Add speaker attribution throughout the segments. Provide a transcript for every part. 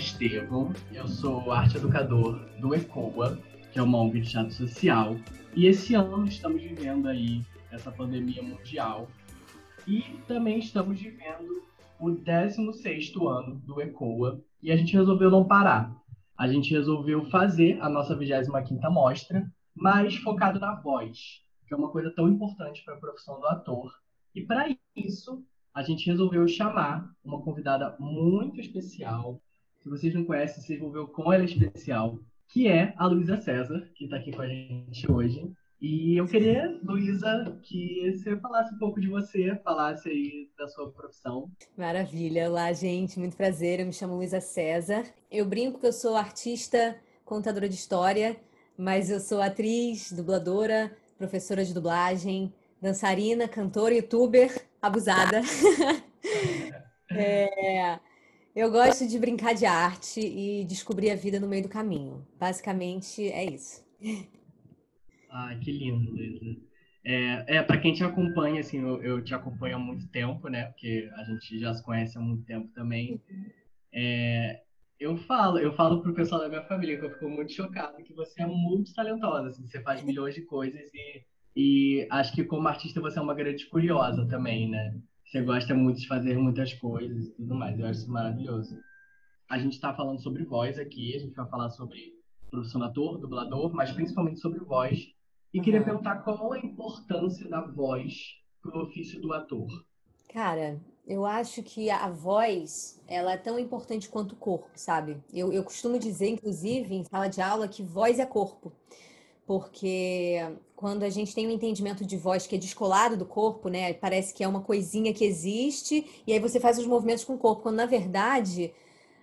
Speaker 1: Estevam, eu sou arte educador do ECOA, que é uma ONG de teatro social, e esse ano estamos vivendo aí essa pandemia mundial e também estamos vivendo o 16º ano do ECOA e a gente resolveu não parar. A gente resolveu fazer a nossa 25ª mostra, mas focado na voz, que é uma coisa tão importante para a profissão do ator. E para isso, a gente resolveu chamar uma convidada muito especial. Se vocês não conhecem, ver o quão ela é especial, que é a Luísa César, que está aqui com a gente hoje. E eu queria, Luísa, que você falasse um pouco de você, falasse aí da sua profissão.
Speaker 2: Maravilha. Olá, gente. Muito prazer. Eu me chamo Luísa César. Eu brinco que eu sou artista, contadora de história, mas eu sou atriz, dubladora, professora de dublagem, dançarina, cantora, youtuber, abusada. é, eu gosto de brincar de arte e descobrir a vida no meio do caminho. Basicamente é isso.
Speaker 1: Ah, que lindo, Luísa. É, é para quem te acompanha, assim, eu, eu, te acompanho há muito tempo, né? Porque a gente já se conhece há muito tempo também. É, eu falo, eu falo pro pessoal da minha família que eu fico muito chocado que você é muito talentosa, assim, você faz milhões de coisas e, e acho que como artista você é uma grande curiosa também, né? Você gosta muito de fazer muitas coisas e tudo mais, eu acho isso maravilhoso. A gente está falando sobre voz aqui, a gente vai falar sobre profissão ator, dublador, mas principalmente sobre voz. E uhum. queria perguntar qual a importância da voz para o ofício do ator.
Speaker 2: Cara, eu acho que a voz ela é tão importante quanto o corpo, sabe? Eu, eu costumo dizer, inclusive, em sala de aula, que voz é corpo. Porque quando a gente tem um entendimento de voz que é descolado do corpo, né? Parece que é uma coisinha que existe, e aí você faz os movimentos com o corpo, quando na verdade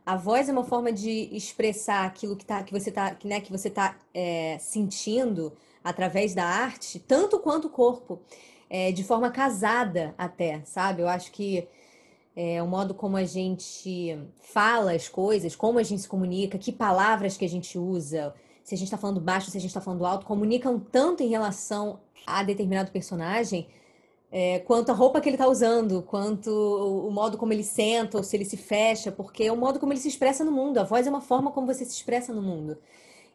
Speaker 2: a voz é uma forma de expressar aquilo que, tá, que você está que, né, que você tá, é, sentindo através da arte, tanto quanto o corpo, é, de forma casada até, sabe? Eu acho que é, o modo como a gente fala as coisas, como a gente se comunica, que palavras que a gente usa, se a gente está falando baixo, se a gente está falando alto, comunicam tanto em relação a determinado personagem é, quanto a roupa que ele está usando, quanto o modo como ele senta ou se ele se fecha, porque é o modo como ele se expressa no mundo. A voz é uma forma como você se expressa no mundo.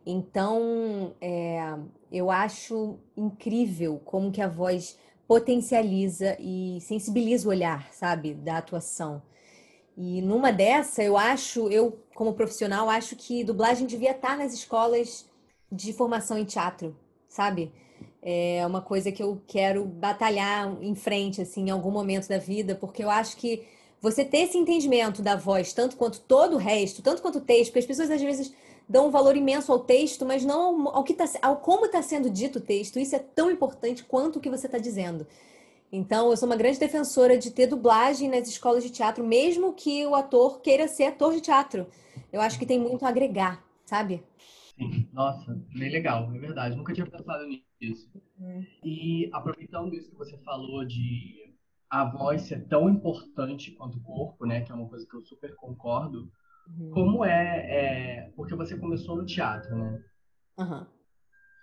Speaker 2: Então, é, eu acho incrível como que a voz potencializa e sensibiliza o olhar, sabe, da atuação. E numa dessa, eu acho, eu como profissional, acho que dublagem devia estar nas escolas de formação em teatro, sabe? é uma coisa que eu quero batalhar em frente, assim, em algum momento da vida, porque eu acho que você ter esse entendimento da voz, tanto quanto todo o resto, tanto quanto o texto, porque as pessoas às vezes dão um valor imenso ao texto, mas não ao, que tá, ao como está sendo dito o texto. Isso é tão importante quanto o que você está dizendo. Então, eu sou uma grande defensora de ter dublagem nas escolas de teatro, mesmo que o ator queira ser ator de teatro. Eu acho que tem muito a agregar, sabe?
Speaker 1: Sim, nossa, bem legal, é verdade. Nunca tinha pensado nisso. Uhum. E aproveitando isso que você falou de a voz ser tão importante quanto o corpo, né? Que é uma coisa que eu super concordo. Uhum. Como é, é, Porque você começou no teatro, né? Uhum.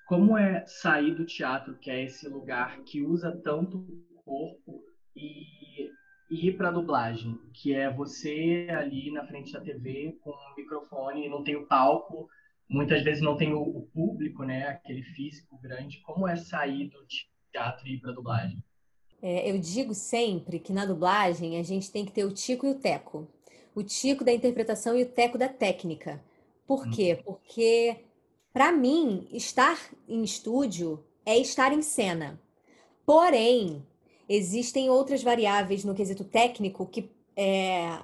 Speaker 1: Como é sair do teatro, que é esse lugar que usa tanto corpo, e, e ir para dublagem, que é você ali na frente da TV com o microfone, não tem o palco, muitas vezes não tem o, o, público, né, aquele físico grande. Como é sair do teatro e ir para dublagem?
Speaker 2: É, eu digo sempre que na dublagem a gente tem que ter o tico e o teco. O tico da interpretação e o teco da técnica. Por hum. quê? Porque, para mim, estar em estúdio é estar em cena. Porém, existem outras variáveis no quesito técnico que, é,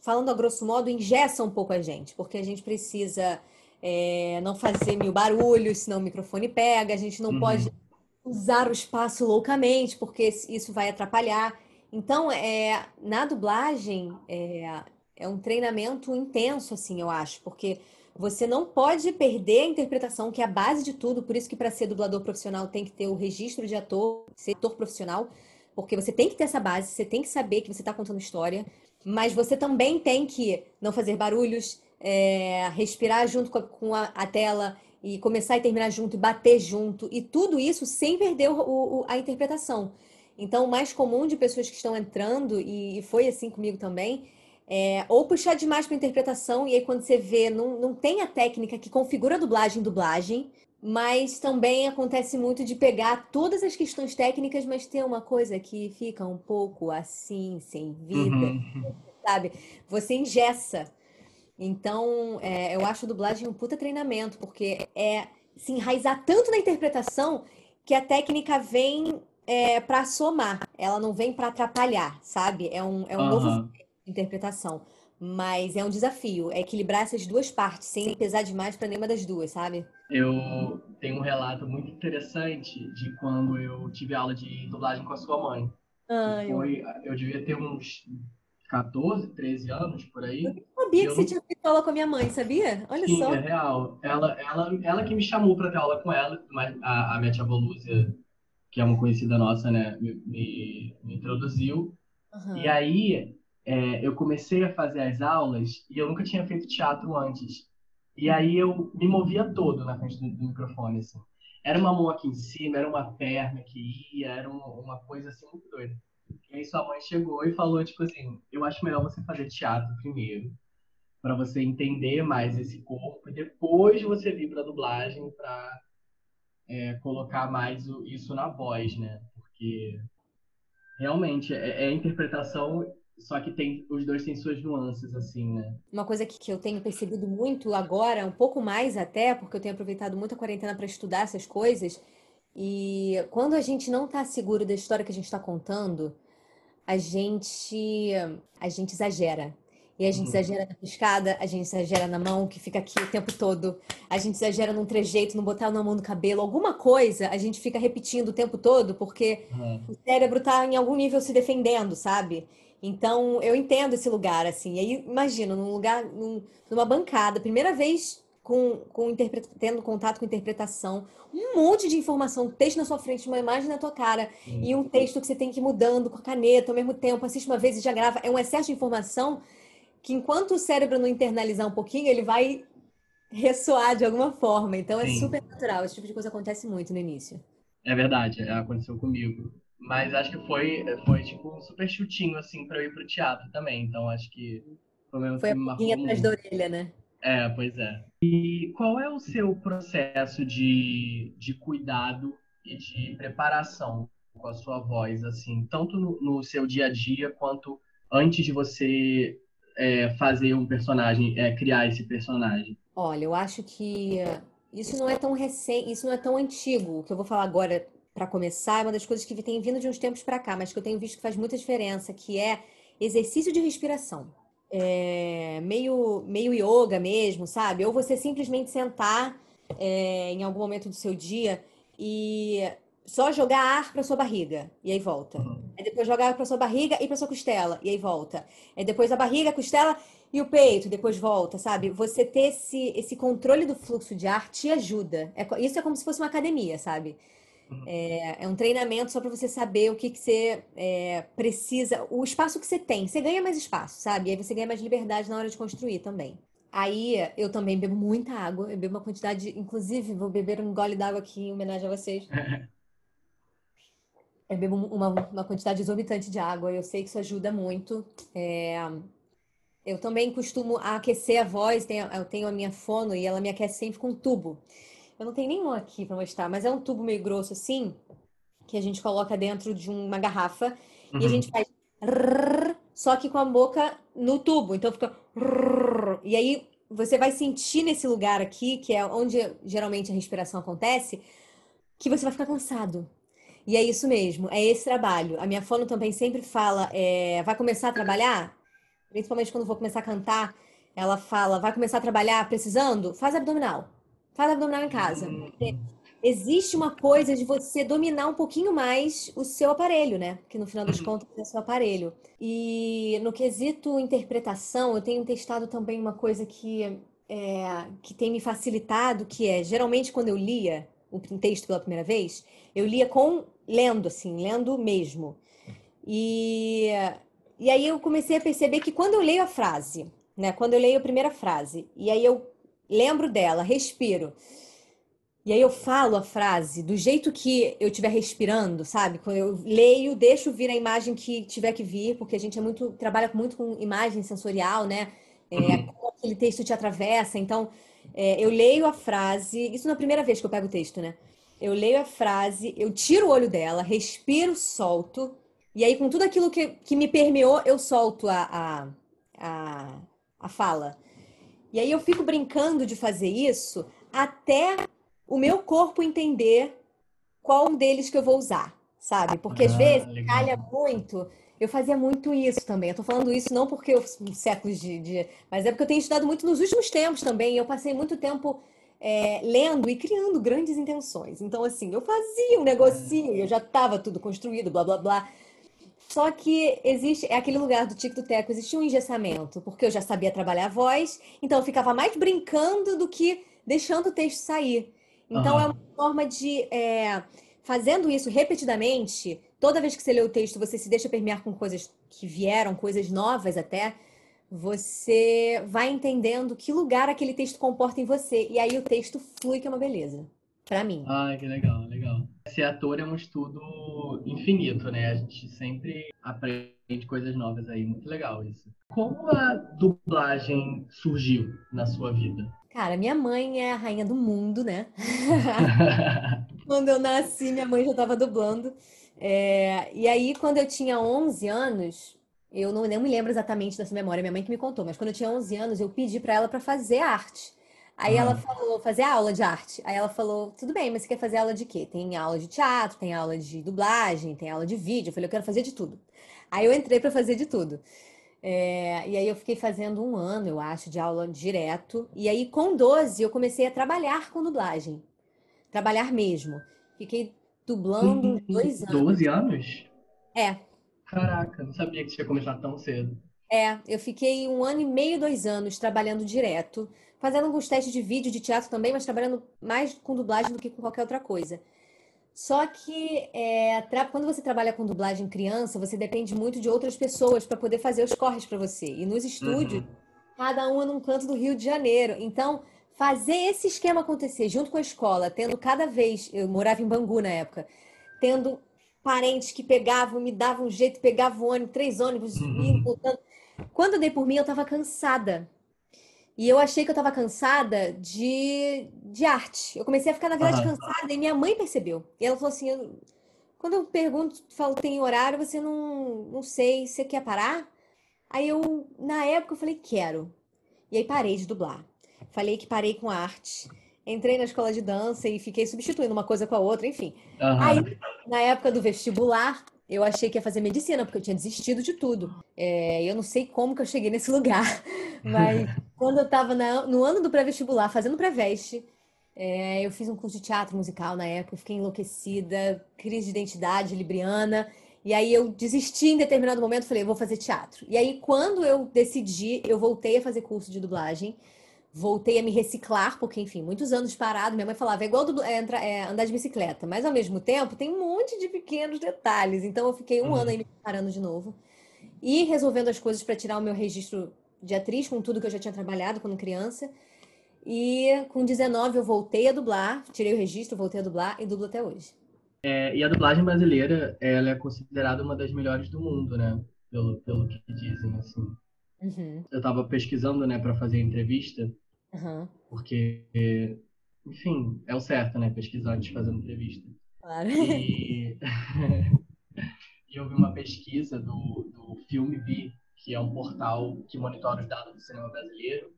Speaker 2: falando a grosso modo, ingessam um pouco a gente, porque a gente precisa é, não fazer mil barulhos, senão o microfone pega, a gente não uhum. pode usar o espaço loucamente, porque isso vai atrapalhar. Então, é, na dublagem, é, é um treinamento intenso, assim, eu acho, porque você não pode perder a interpretação, que é a base de tudo, por isso que para ser dublador profissional tem que ter o registro de ator, ser ator profissional, porque você tem que ter essa base, você tem que saber que você está contando história, mas você também tem que não fazer barulhos, é, respirar junto com, a, com a, a, tela e começar e terminar junto e bater junto, e tudo isso sem perder o, o, a interpretação. Então, o mais comum de pessoas que estão entrando, e, e foi assim comigo também, É, ou puxar demais para interpretação, e aí quando você vê, não, não tem a técnica que configura dublagem dublagem, mas também acontece muito de pegar todas as questões técnicas, mas ter uma coisa que fica um pouco assim, sem vida, uhum. sabe? Você engessa. Então, é, eu acho dublagem um puta treinamento, porque é se enraizar tanto na interpretação que a técnica vem é, para somar, ela não vem para atrapalhar, sabe? É um, é um uhum. novo interpretação. Mas é um desafio, é equilibrar essas duas partes, sem pesar demais para nenhuma das duas, sabe?
Speaker 1: Eu tenho um relato muito interessante de quando eu tive aula de dublagem com a sua mãe. Ai, foi, eu... devia ter uns 14, 13 anos por aí. Eu
Speaker 2: sabia que eu... você tinha feito aula com a minha mãe, sabia? Olha
Speaker 1: Sim,
Speaker 2: só.
Speaker 1: é real. Ela, ela, ela que me chamou para ter aula com ela, mas a, a minha tia que é uma conhecida nossa, né, me, me, me introduziu. Uhum. E aí é, eu comecei a fazer as aulas e eu nunca tinha feito teatro antes. E aí eu me movia todo na frente do, do microfone, assim. Era uma mão aqui em cima, era uma perna que ia, era uma, coisa assim muito doida. E aí sua mãe chegou e falou, tipo assim, eu acho melhor você fazer teatro primeiro, para você entender mais esse corpo, e depois você vir para dublagem para é, colocar mais o, isso na voz, né? Porque realmente é, é interpretação só que tem, os dois têm suas nuances, assim, né?
Speaker 2: Uma coisa que, que eu tenho percebido muito agora, um pouco mais até, porque eu tenho aproveitado muito a quarentena para estudar essas coisas. E quando a gente não está seguro da história que a gente está contando, a gente, a gente exagera. E a gente uhum. exagera na piscada, a gente exagera na mão, que fica aqui o tempo todo. A gente exagera num trejeito, não botar na mão no cabelo. Alguma coisa a gente fica repetindo o tempo todo, porque uhum. o cérebro está em algum nível se defendendo, sabe? Então, eu entendo esse lugar, assim. E aí, imagina, num lugar, num, numa bancada, primeira vez com, com tendo contato com interpretação, um monte de informação, texto na sua frente, uma imagem na tua cara, Sim. e um texto que você tem que ir mudando com a caneta ao mesmo tempo, assiste uma vez e já grava. É um excesso de informação que, enquanto o cérebro não internalizar um pouquinho, ele vai ressoar de alguma forma. Então, é Sim. super natural. Esse tipo de coisa acontece muito no início.
Speaker 1: É verdade, aconteceu comigo. Mas acho que foi, foi tipo um super chutinho, assim, pra eu ir pro teatro também. Então acho que
Speaker 2: foi mesmo Foi atrás da orelha, né?
Speaker 1: É, pois é. E qual é o seu processo de, de cuidado e de preparação com a sua voz, assim, tanto no, no seu dia a dia quanto antes de você é, fazer um personagem, é, criar esse personagem?
Speaker 2: Olha, eu acho que isso não é tão recente, isso não é tão antigo. O que eu vou falar agora para começar, é uma das coisas que tem vindo de uns tempos para cá, mas que eu tenho visto que faz muita diferença, que é exercício de respiração. É, meio, meio yoga mesmo, sabe? Ou você simplesmente sentar é, em algum momento do seu dia e só jogar ar para sua barriga e aí volta. Aí depois jogar ar para sua barriga e para sua costela e aí volta. Aí depois a barriga, a costela e o peito, depois volta, sabe? Você ter esse, esse controle do fluxo de ar te ajuda. É, isso é como se fosse uma academia, sabe? Uhum. É, é um treinamento só para você saber o que, que você é, precisa, o espaço que você tem. Você ganha mais espaço, sabe? E aí você ganha mais liberdade na hora de construir também. Aí eu também bebo muita água, eu bebo uma quantidade, inclusive vou beber um gole d'água aqui em homenagem a vocês. eu bebo uma, uma quantidade exorbitante de água, eu sei que isso ajuda muito. É, eu também costumo aquecer a voz, eu tenho a minha fono e ela me aquece sempre com um tubo. Eu não tenho nenhum aqui para mostrar, mas é um tubo meio grosso assim, que a gente coloca dentro de uma garrafa uhum. e a uhum. gente faz rrr, só que com a boca no tubo. Então fica rrr, e aí você vai sentir nesse lugar aqui, que é onde geralmente a respiração acontece, que você vai ficar cansado. E é isso mesmo, é esse trabalho. A minha fono também sempre fala, é, vai começar a trabalhar? Principalmente quando vou começar a cantar, ela fala, vai começar a trabalhar precisando? Faz abdominal. Faz abdominal em casa. Uhum. Existe uma coisa de você dominar um pouquinho mais o seu aparelho, né? Que no final das uhum. contas é o seu aparelho. E no quesito interpretação, eu tenho testado também uma coisa que, é, que tem me facilitado, que é, geralmente quando eu lia o texto pela primeira vez, eu lia com lendo, assim, lendo mesmo. E, e aí eu comecei a perceber que quando eu leio a frase, né? Quando eu leio a primeira frase, e aí eu lembro dela, respiro. E aí eu falo a frase do jeito que eu estiver respirando, sabe? Quando eu leio, deixo vir a imagem que tiver que vir, porque a gente é muito trabalha muito com imagem sensorial, né? É, uhum. Como aquele texto te atravessa. Então, é, eu leio a frase. Isso na primeira vez que eu pego o texto, né? Eu leio a frase, eu tiro o olho dela, respiro, solto. E aí, com tudo aquilo que, que me permeou, eu solto a, a, a, a fala. E aí eu fico brincando de fazer isso até o meu corpo entender qual deles que eu vou usar, sabe? Porque às ah, vezes legal. calha muito. Eu fazia muito isso também. Eu tô falando isso não porque eu séculos de, de, mas é porque eu tenho estudado muito nos últimos tempos também. Eu passei muito tempo é, lendo e criando grandes intenções. Então, assim, eu fazia um negocinho eu já estava tudo construído, blá blá blá. Só que existe, é aquele lugar do Tico do Teco, existia um engessamento, porque eu já sabia trabalhar a voz, então eu ficava mais brincando do que deixando o texto sair. Então uhum. é uma forma de. É, fazendo isso repetidamente, toda vez que você lê o texto, você se deixa permear com coisas que vieram, coisas novas até, você vai entendendo que lugar aquele texto comporta em você. E aí o texto flui, que é uma beleza. Para mim.
Speaker 1: Ah, que legal, legal. Ser ator é um estudo infinito, né? A gente sempre aprende coisas novas aí. Muito legal isso. Como a dublagem surgiu na sua vida?
Speaker 2: Cara, minha mãe é a rainha do mundo, né? quando eu nasci, minha mãe já estava dublando. É... E aí, quando eu tinha 11 anos, eu não, nem me lembro exatamente dessa memória, minha mãe que me contou, mas quando eu tinha 11 anos, eu pedi para ela para fazer arte. Aí ela falou, fazer aula de arte. Aí ela falou, tudo bem, mas você quer fazer aula de quê? Tem aula de teatro, tem aula de dublagem, tem aula de vídeo. Eu falei, eu quero fazer de tudo. Aí eu entrei para fazer de tudo. É, e aí eu fiquei fazendo um ano, eu acho, de aula direto. E aí, com 12, eu comecei a trabalhar com dublagem. Trabalhar mesmo. Fiquei dublando uhum. dois anos.
Speaker 1: 12 anos?
Speaker 2: É.
Speaker 1: Caraca, não sabia que tinha começado tão cedo.
Speaker 2: É, eu fiquei um ano e meio, dois anos trabalhando direto, fazendo alguns testes de vídeo, de teatro também, mas trabalhando mais com dublagem do que com qualquer outra coisa. Só que é, quando você trabalha com dublagem criança, você depende muito de outras pessoas para poder fazer os corres para você. E nos estúdios, uhum. cada um é num canto do Rio de Janeiro. Então, fazer esse esquema acontecer junto com a escola, tendo cada vez, eu morava em Bangu na época, tendo parentes que pegavam, me davam um jeito, pegavam ônibus, três ônibus, uhum. voltando. Quando eu dei por mim, eu estava cansada. E eu achei que eu estava cansada de, de arte. Eu comecei a ficar, na verdade, uhum. cansada e minha mãe percebeu. E ela falou assim: eu, quando eu pergunto, falo, tem horário, você não, não sei, você quer parar? Aí eu, na época, eu falei, quero. E aí parei de dublar. Falei que parei com arte. Entrei na escola de dança e fiquei substituindo uma coisa com a outra, enfim. Uhum. Aí, na época do vestibular, eu achei que ia fazer medicina, porque eu tinha desistido de tudo. É, eu não sei como que eu cheguei nesse lugar, mas quando eu estava no ano do pré-vestibular, fazendo pré-veste, é, eu fiz um curso de teatro musical na época, fiquei enlouquecida, crise de identidade libriana, e aí eu desisti em determinado momento, falei, eu vou fazer teatro. E aí, quando eu decidi, eu voltei a fazer curso de dublagem, voltei a me reciclar, porque, enfim, muitos anos parado, minha mãe falava, é igual do, é, é, andar de bicicleta, mas ao mesmo tempo tem um monte de pequenos detalhes. Então eu fiquei um uhum. ano aí me parando de novo e resolvendo as coisas para tirar o meu registro de atriz com tudo que eu já tinha trabalhado quando criança. E com 19 eu voltei a dublar, tirei o registro, voltei a dublar e dublo até hoje.
Speaker 1: É, e a dublagem brasileira, ela é considerada uma das melhores do mundo, né? Pelo, pelo que dizem, assim. Uhum. Eu estava pesquisando, né, para fazer a entrevista, uhum. porque, enfim, é o certo, né, pesquisar antes de fazer uma entrevista.
Speaker 2: Claro.
Speaker 1: E, e eu vi uma pesquisa do, do Filme B, que é um portal que monitora os dados do cinema brasileiro,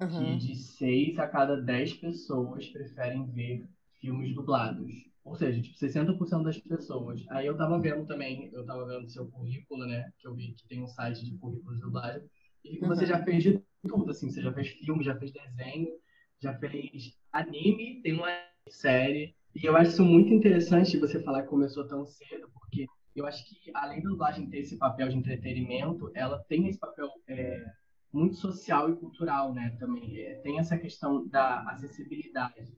Speaker 1: uhum. que de 6 a cada 10 pessoas preferem ver filmes dublados. Ou seja, tipo, 60% das pessoas. Aí eu tava vendo também, eu tava vendo seu currículo, né? Que eu vi que tem um site de currículos de dublagem. E uhum. você já fez de tudo, assim. Você já fez filme, já fez desenho, já fez anime, tem uma série. E eu acho isso muito interessante você falar que começou tão cedo, porque eu acho que além da dublagem ter esse papel de entretenimento, ela tem esse papel é, muito social e cultural, né? Também é, tem essa questão da acessibilidade.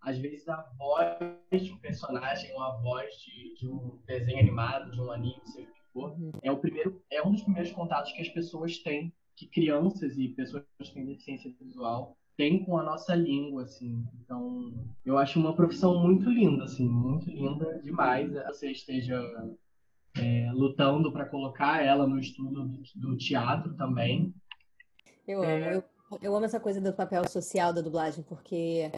Speaker 1: Às vezes a voz de um personagem ou a voz de, de um desenho animado, de um anime, seja o que for, uhum. é o primeiro, é um dos primeiros contatos que as pessoas têm que crianças e pessoas que têm deficiência visual tem com a nossa língua, assim. Então, eu acho uma profissão muito linda, assim, muito linda demais. Você esteja é, lutando para colocar ela no estudo do, do teatro também.
Speaker 2: Eu amo. É... Eu, eu amo essa coisa do papel social da dublagem, porque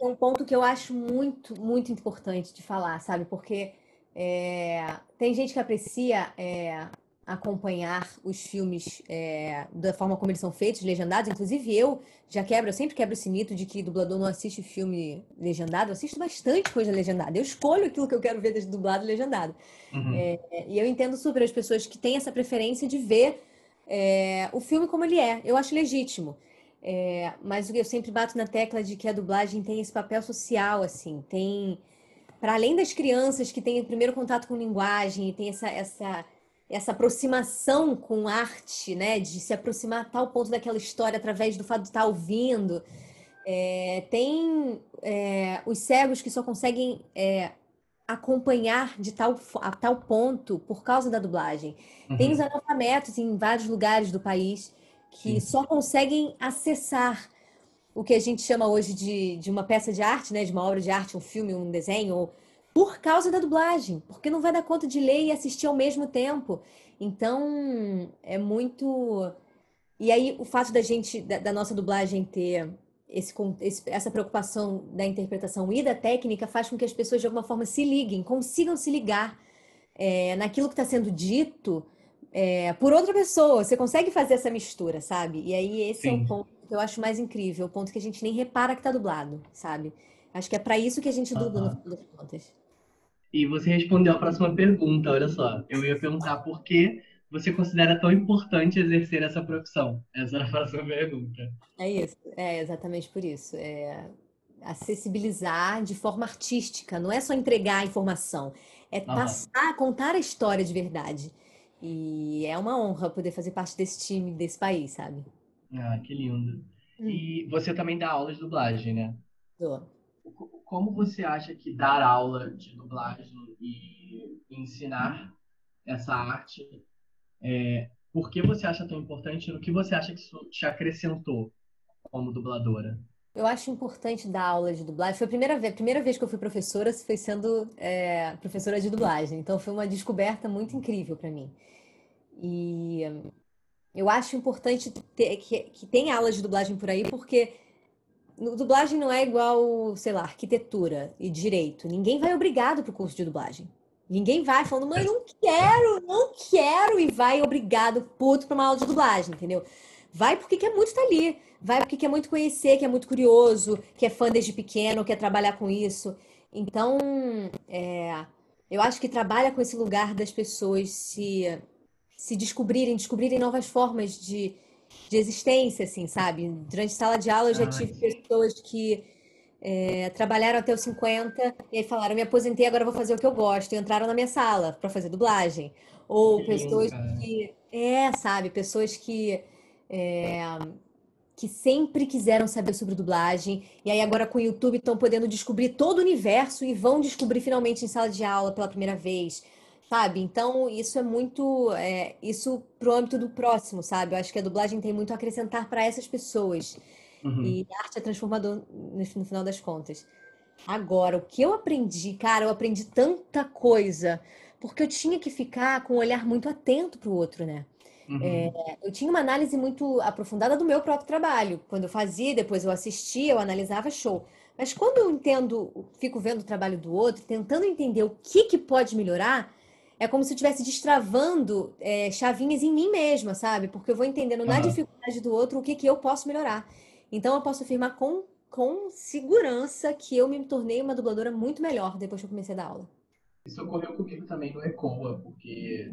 Speaker 2: é um ponto que eu acho muito, muito importante de falar, sabe? Porque é, tem gente que aprecia é, acompanhar os filmes é, da forma como eles são feitos, legendados. Inclusive, eu já quebro, eu sempre quebro esse mito de que dublador não assiste filme legendado. Eu assisto bastante coisa legendada. Eu escolho aquilo que eu quero ver dublado e legendado. Uhum. É, e eu entendo super as pessoas que têm essa preferência de ver é, o filme como ele é. Eu acho legítimo. É, mas eu sempre bato na tecla de que a dublagem tem esse papel social, assim, tem para além das crianças que têm o primeiro contato com linguagem tem essa, essa, essa aproximação com arte, né, de se aproximar a tal ponto daquela história através do fato de estar ouvindo, é, tem é, os cegos que só conseguem é, acompanhar de tal, a tal ponto por causa da dublagem. Uhum. Tem os analfabetos em vários lugares do país que Sim. só conseguem acessar o que a gente chama hoje de, de uma peça de arte, né, de uma obra de arte, um filme, um desenho, por causa da dublagem, porque não vai dar conta de ler e assistir ao mesmo tempo. Então, é muito. E aí, o fato da gente, da, da nossa dublagem ter esse, esse, essa preocupação da interpretação e da técnica faz com que as pessoas, de alguma forma, se liguem, consigam se ligar é, naquilo que está sendo dito é, por outra pessoa. Você consegue fazer essa mistura, sabe? E aí esse Sim. é o ponto que eu acho mais incrível, o ponto que a gente nem repara que tá dublado, sabe? Acho que é para isso que a gente dubla, no final das contas.
Speaker 1: E você respondeu a próxima pergunta, olha só. Eu ia perguntar por que você considera tão importante exercer essa profissão? Essa era a próxima pergunta.
Speaker 2: É isso, é exatamente por isso. É acessibilizar de forma artística, não é só entregar a informação, é passar, contar a história de verdade. E é uma honra poder fazer parte desse time, desse país, sabe?
Speaker 1: Ah, que lindo. Hum. E você também dá aula de dublagem, né?
Speaker 2: Dou.
Speaker 1: Como você acha que dar aula de dublagem e ensinar essa arte, é, por que você acha tão importante no que você acha que isso te acrescentou como dubladora?
Speaker 2: Eu acho importante dar aula de dublagem. Foi a primeira vez, a primeira vez que eu fui professora, foi sendo é, professora de dublagem. Então foi uma descoberta muito incrível para mim. E eu acho importante ter, que, que tenha aulas de dublagem por aí, porque dublagem não é igual, sei lá, arquitetura e direito. Ninguém vai obrigado para o curso de dublagem. Ninguém vai falando, mãe, não quero, não quero, e vai obrigado, puto, para uma aula de dublagem, entendeu? Vai porque quer muito estar ali. Vai porque quer muito conhecer, que é muito curioso, que é fã desde pequeno, quer trabalhar com isso. Então, é, eu acho que trabalha com esse lugar das pessoas se, se descobrirem, descobrirem novas formas de, de existência, assim, sabe? Durante sala de aula eu já tive pessoas que é, trabalharam até os 50 e aí falaram: me aposentei, agora vou fazer o que eu gosto. E entraram na minha sala para fazer dublagem. Ou que pessoas lindo, que. É, sabe? Pessoas que é, que sempre quiseram saber sobre dublagem, e aí agora com o YouTube estão podendo descobrir todo o universo e vão descobrir finalmente em sala de aula pela primeira vez, sabe? Então, isso é muito. É, isso pro âmbito do próximo, sabe? Eu acho que a dublagem tem muito a acrescentar para essas pessoas. Uhum. E a arte é transformador no final das contas. Agora, o que eu aprendi, cara, eu aprendi tanta coisa, porque eu tinha que ficar com um olhar muito atento pro outro, né? Uhum. É, eu tinha uma análise muito aprofundada do meu próprio trabalho. Quando eu fazia, depois eu assistia, eu analisava show. Mas quando eu entendo, fico vendo o trabalho do outro, tentando entender o que, que pode melhorar, é como se eu estivesse destravando é, chavinhas em mim mesma, sabe? Porque eu vou entendendo uhum. na dificuldade do outro o que, que eu posso melhorar. Então eu posso afirmar com, com segurança que eu me tornei uma dubladora muito melhor depois que eu comecei a dar aula.
Speaker 1: Isso ocorreu comigo também no ECOA, porque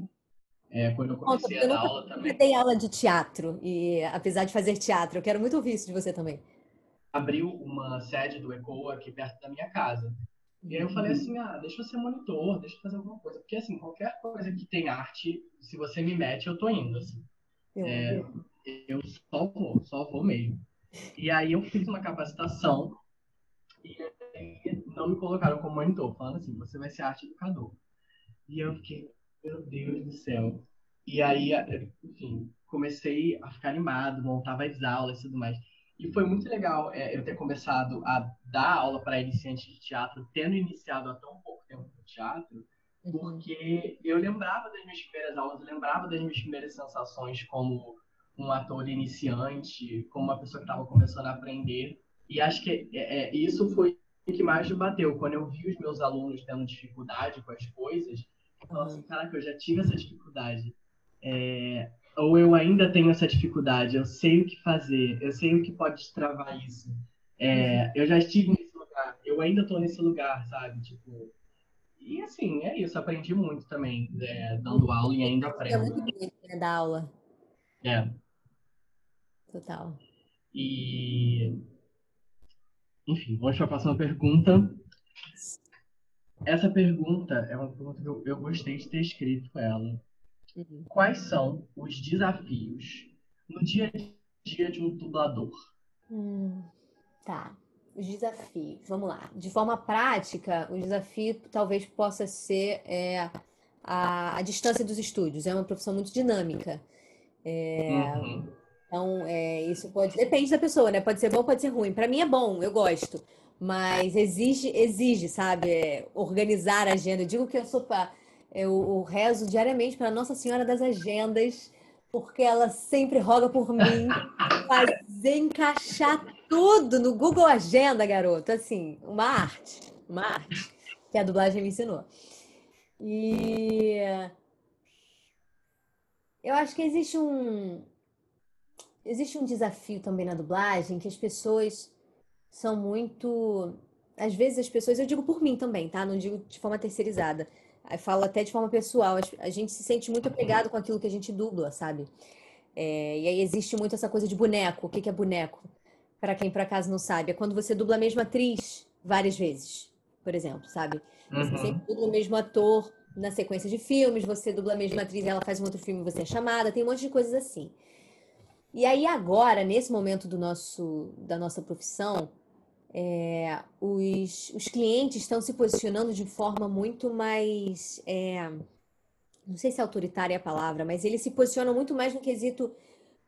Speaker 1: é, quando eu comecei Nossa, a dar aula também. Eu
Speaker 2: dei aula de teatro, e apesar de fazer teatro, eu quero muito ouvir isso de você também.
Speaker 1: Abriu uma sede do ECO aqui perto da minha casa. E aí eu falei assim, ah, deixa eu ser monitor, deixa eu fazer alguma coisa. Porque assim, qualquer coisa que tem arte, se você me mete, eu tô indo, assim. É, eu só vou, só vou mesmo. E aí eu fiz uma capacitação e aí não me colocaram como monitor, falando assim, você vai ser arte educador. E eu fiquei, meu Deus do céu. E aí, enfim, comecei a ficar animado, montava as aulas e tudo mais. E foi muito legal é, eu ter começado a dar aula para iniciantes de teatro, tendo iniciado há tão pouco tempo no teatro, uhum. porque eu lembrava das minhas primeiras aulas, eu lembrava das minhas primeiras sensações como um ator iniciante, como uma pessoa que estava começando a aprender. E acho que é, é, isso foi o que mais me bateu. Quando eu vi os meus alunos tendo dificuldade com as coisas, eu falava assim, caraca, eu já tive essa dificuldade. É, ou eu ainda tenho essa dificuldade, eu sei o que fazer, eu sei o que pode destravar isso. É, eu já estive nesse lugar, eu ainda estou nesse lugar, sabe? Tipo, e assim, é isso, aprendi muito também, é, dando aula e ainda aprendo. É
Speaker 2: muito bonito né, dar aula.
Speaker 1: É.
Speaker 2: Total.
Speaker 1: E. Enfim, vamos para a próxima pergunta. Essa pergunta é uma pergunta que eu, eu gostei de ter escrito ela. Uhum. Quais são os desafios no dia a dia de um dublador?
Speaker 2: Hum, tá. Os desafios. Vamos lá. De forma prática, o desafio talvez possa ser é, a, a distância dos estúdios. É uma profissão muito dinâmica. É, uhum. Então, é, isso pode. Depende da pessoa, né? Pode ser bom, pode ser ruim. Para mim é bom, eu gosto. Mas exige, exige, sabe, é, organizar a agenda. Eu digo que eu sou. Pra, eu, rezo diariamente para Nossa Senhora das Agendas, porque ela sempre roga por mim fazer encaixar tudo no Google Agenda, garoto. Assim, uma arte, uma arte que a dublagem me ensinou. E eu acho que existe um existe um desafio também na dublagem que as pessoas são muito às vezes as pessoas, eu digo por mim também, tá? Não digo de forma terceirizada falo até de forma pessoal, a gente se sente muito apegado com aquilo que a gente dubla, sabe? É, e aí existe muito essa coisa de boneco. O que, que é boneco? Para quem por acaso não sabe, é quando você dubla a mesma atriz várias vezes, por exemplo, sabe? Você uhum. sempre dubla o mesmo ator na sequência de filmes, você dubla a mesma atriz, ela faz um outro filme, você é chamada, tem um monte de coisas assim. E aí agora, nesse momento do nosso, da nossa profissão, é, os, os clientes estão se posicionando de forma muito mais. É, não sei se autoritária é a palavra, mas eles se posicionam muito mais no quesito: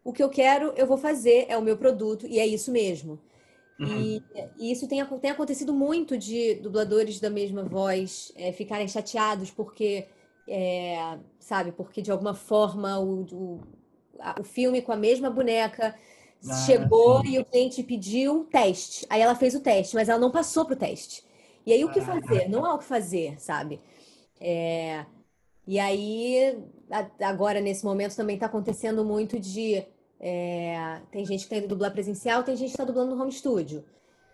Speaker 2: o que eu quero, eu vou fazer, é o meu produto, e é isso mesmo. Uhum. E, e, isso tem, tem, acontecido muito de dubladores da mesma voz é, ficarem chateados porque, é, sabe, porque de alguma forma o, o, a, o filme com a mesma boneca ah, Chegou sim. e o cliente pediu teste. Aí ela fez o teste, mas ela não passou pro teste. E aí o que ah, fazer? Não há o que fazer, sabe? É... E aí, agora nesse momento também está acontecendo muito de. É... Tem gente que está indo dublar presencial, tem gente que está dublando no home studio.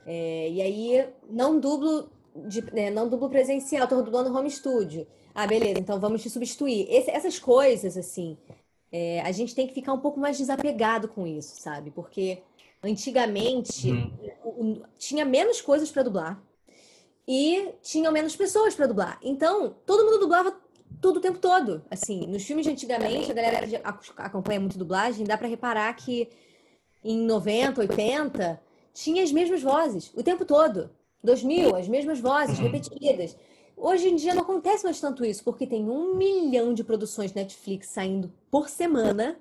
Speaker 2: É... E aí, não dublo, de, né, não dublo presencial, estou dublando home studio. Ah, beleza, então vamos te substituir. Esse, essas coisas, assim, é, a gente tem que ficar um pouco mais desapegado com isso, sabe? Porque antigamente uhum. tinha menos coisas para dublar e tinham menos pessoas para dublar. Então, todo mundo dublava todo o tempo todo. Assim, nos filmes de antigamente, a galera que acompanha muito dublagem, dá para reparar que em 90, 80, tinha as mesmas vozes o tempo todo. 2000, as mesmas vozes uhum. repetidas. Hoje em dia não acontece mais tanto isso, porque tem um milhão de produções Netflix saindo por semana,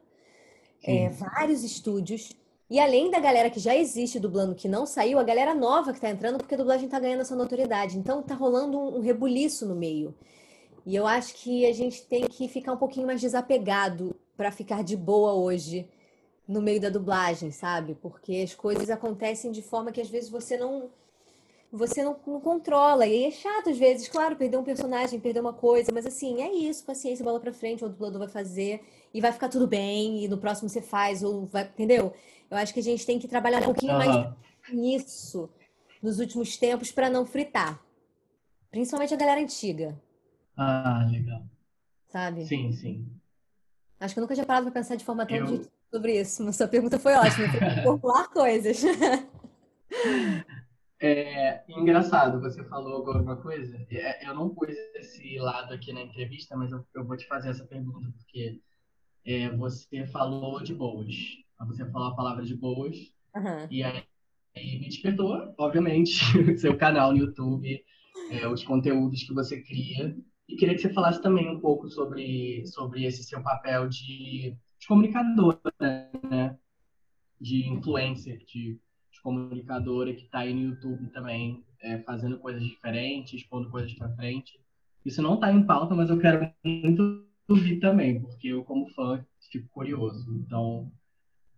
Speaker 2: é, vários estúdios. E além da galera que já existe dublando que não saiu, a galera nova que tá entrando, porque a dublagem tá ganhando essa notoriedade. Então tá rolando um, um rebuliço no meio. E eu acho que a gente tem que ficar um pouquinho mais desapegado para ficar de boa hoje no meio da dublagem, sabe? Porque as coisas acontecem de forma que às vezes você não você não, não, controla. E é chato às vezes, claro, perder um personagem, perder uma coisa, mas assim, é isso, paciência, bola pra frente, o dublador vai fazer e vai ficar tudo bem, e no próximo você faz, ou vai, entendeu? Eu acho que a gente tem que trabalhar um pouquinho uhum. mais nisso nos últimos tempos para não fritar. Principalmente a galera antiga.
Speaker 1: Ah, legal.
Speaker 2: Sabe?
Speaker 1: Sim, sim.
Speaker 2: Acho que eu nunca tinha parado para pensar de forma tão eu... sobre isso, mas sua pergunta foi ótima, para formular coisas.
Speaker 1: É engraçado, você falou agora uma coisa. É, eu não pus esse lado aqui na entrevista, mas eu, eu vou te fazer essa pergunta, porque é, você falou de boas. Você falou a palavra de boas. Uhum. E aí, aí, me despertou, obviamente, seu canal no YouTube, é, os conteúdos que você cria. E queria que você falasse também um pouco sobre, sobre esse seu papel de, de comunicador, né? De influencer, de comunicadora que está aí no YouTube também, é, fazendo coisas diferentes, expondo coisas para frente. Isso não está em pauta, mas eu quero muito ouvir também, porque eu, como fã, fico curioso. Então,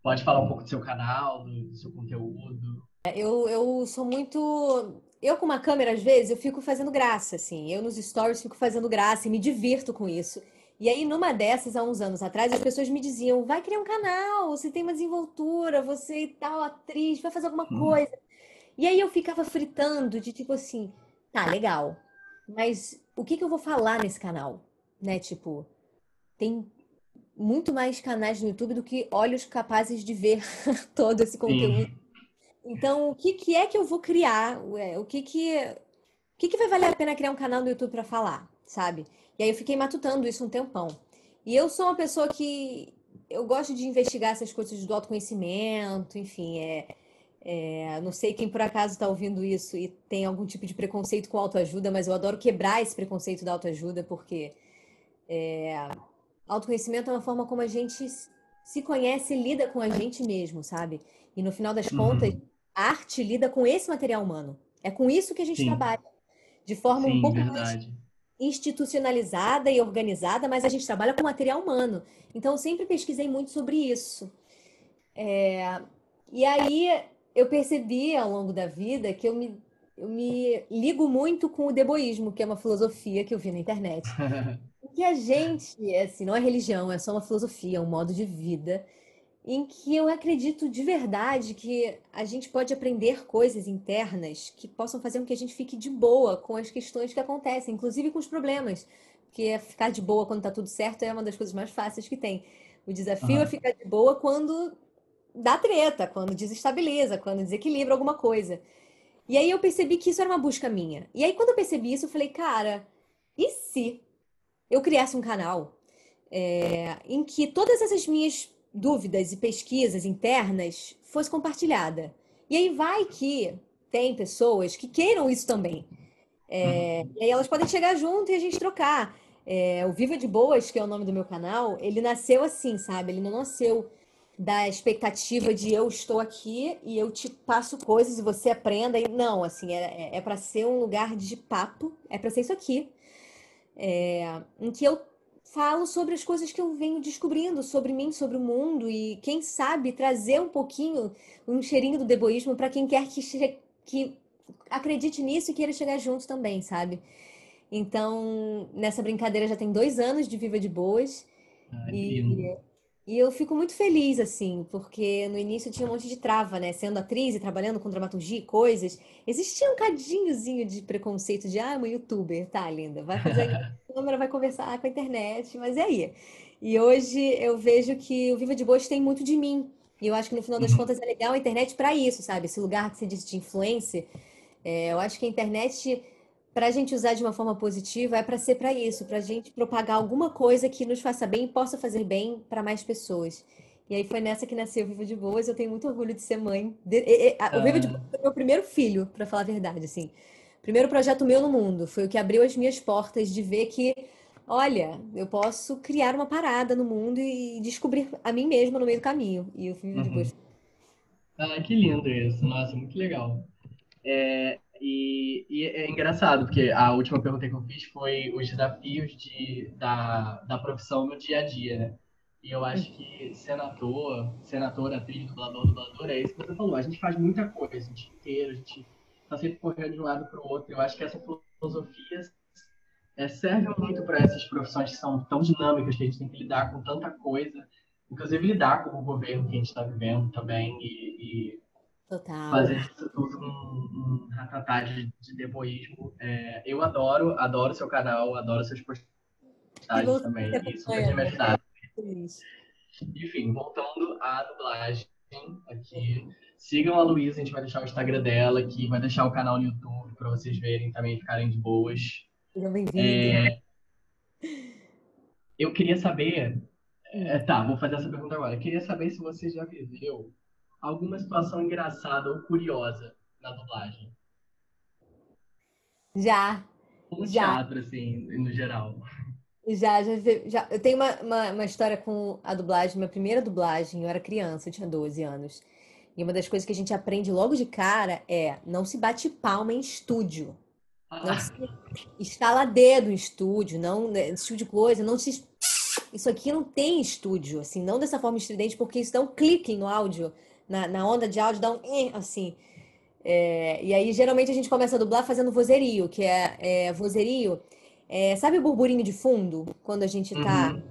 Speaker 1: pode falar um pouco do seu canal, do seu conteúdo.
Speaker 2: Eu, eu sou muito. Eu, com uma câmera, às vezes, eu fico fazendo graça, assim. Eu, nos stories, fico fazendo graça e me divirto com isso. E aí, numa dessas, há uns anos atrás, as pessoas me diziam: vai criar um canal, você tem uma desenvoltura, você e tal, atriz, vai fazer alguma coisa. E aí eu ficava fritando de tipo assim: tá, legal, mas o que, que eu vou falar nesse canal? Né? Tipo, tem muito mais canais no YouTube do que olhos capazes de ver todo esse conteúdo. Sim. Então, o que, que é que eu vou criar? O que que, o que que vai valer a pena criar um canal no YouTube para falar, sabe? E aí eu fiquei matutando isso um tempão. E eu sou uma pessoa que eu gosto de investigar essas coisas do autoconhecimento, enfim, é, é não sei quem por acaso está ouvindo isso e tem algum tipo de preconceito com autoajuda, mas eu adoro quebrar esse preconceito da autoajuda, porque é, autoconhecimento é uma forma como a gente se conhece e lida com a gente mesmo, sabe? E no final das uhum. contas, a arte lida com esse material humano. É com isso que a gente Sim. trabalha. De forma Sim, um pouco verdade. mais institucionalizada e organizada, mas a gente trabalha com material humano. Então, eu sempre pesquisei muito sobre isso. É... E aí, eu percebi ao longo da vida que eu me, eu me ligo muito com o deboísmo, que é uma filosofia que eu vi na internet. que a gente, assim, não é religião, é só uma filosofia, é um modo de vida em que eu acredito de verdade que a gente pode aprender coisas internas que possam fazer com que a gente fique de boa com as questões que acontecem, inclusive com os problemas. Porque ficar de boa quando tá tudo certo é uma das coisas mais fáceis que tem. O desafio uhum. é ficar de boa quando dá treta, quando desestabiliza, quando desequilibra alguma coisa. E aí eu percebi que isso era uma busca minha. E aí quando eu percebi isso, eu falei, cara, e se eu criasse um canal é, em que todas essas minhas dúvidas e pesquisas internas fosse compartilhada. E aí vai que tem pessoas que queiram isso também. É, uhum. E aí elas podem chegar junto e a gente trocar. É, o Viva de Boas, que é o nome do meu canal, ele nasceu assim, sabe? Ele não nasceu da expectativa de eu estou aqui e eu te passo coisas e você aprenda. E não, assim, é, é, é para ser um lugar de papo, é para ser isso aqui. É, em que eu falo sobre as coisas que eu venho descobrindo sobre mim, sobre o mundo e quem sabe trazer um pouquinho, um cheirinho do deboísmo para quem quer que, que acredite nisso e queira chegar junto também, sabe? Então, nessa brincadeira já tem dois anos de Viva de Boas. Ai, e, e eu fico muito feliz, assim, porque no início tinha um monte de trava, né? Sendo atriz e trabalhando com dramaturgia e coisas, existia um cadinhozinho de preconceito de, ah, uma youtuber, tá, linda, vai fazer a câmera, vai conversar com a internet, mas e aí? E hoje eu vejo que o Viva de Boas tem muito de mim. E eu acho que no final das uhum. contas é legal a internet para isso, sabe? Esse lugar que você disse de influência. É, eu acho que a internet para a gente usar de uma forma positiva é para ser para isso, para a gente propagar alguma coisa que nos faça bem e possa fazer bem para mais pessoas. E aí foi nessa que nasceu o Viva de Boas. Eu tenho muito orgulho de ser mãe. O Viva de ah. Boas foi meu primeiro filho, para falar a verdade, assim. Primeiro projeto meu no mundo. Foi o que abriu as minhas portas de ver que, olha, eu posso criar uma parada no mundo e descobrir a mim mesma no meio do caminho. E o Viva uhum. de Boas.
Speaker 1: Ah, que lindo isso. Nossa, muito legal. É, e, e, é engraçado, porque a última pergunta que eu fiz foi os desafios de, da, da profissão no dia a dia, né? E eu acho que senador, senadora, atriz, dublador, dublador, é isso que você falou. A gente faz muita coisa o dia inteiro, a gente tá sempre correndo de um lado para o outro. Eu acho que essa filosofia é, serve muito para essas profissões que são tão dinâmicas, que a gente tem que lidar com tanta coisa, inclusive lidar com o governo que a gente está vivendo também e, e
Speaker 2: Total.
Speaker 1: fazer isso tudo um, um de, de deboísmo. É, eu adoro, adoro seu canal, adoro seus postagens também. Isso vai me ajudar. Enfim, voltando à dublagem aqui. Sigam a Luísa, a gente vai deixar o Instagram dela aqui, vai deixar o canal no YouTube para vocês verem também ficarem de boas.
Speaker 2: Sejam bem-vindos. É,
Speaker 1: eu queria saber. É, tá, vou fazer essa pergunta agora. Eu queria saber se você já viveu alguma situação engraçada ou curiosa na dublagem?
Speaker 2: Já.
Speaker 1: No já. teatro, assim, no geral.
Speaker 2: Já, já, já. Eu tenho uma, uma, uma, história com a dublagem, minha primeira dublagem, eu era criança, eu tinha 12 anos. E uma das coisas que a gente aprende logo de cara é não se bate palma em estúdio. Não
Speaker 1: Ah,
Speaker 2: se estala dedo em estúdio, não esse tipo de coisa, não se isso aqui não tem estúdio, assim, não dessa forma estridente, porque isso dá um clique no áudio, na, na onda de áudio, dá um assim. É, e aí, geralmente, a gente começa a dublar fazendo vozerio, que é, é vozerio. é, sabe o burburinho de fundo? Quando a gente tá
Speaker 1: uhum,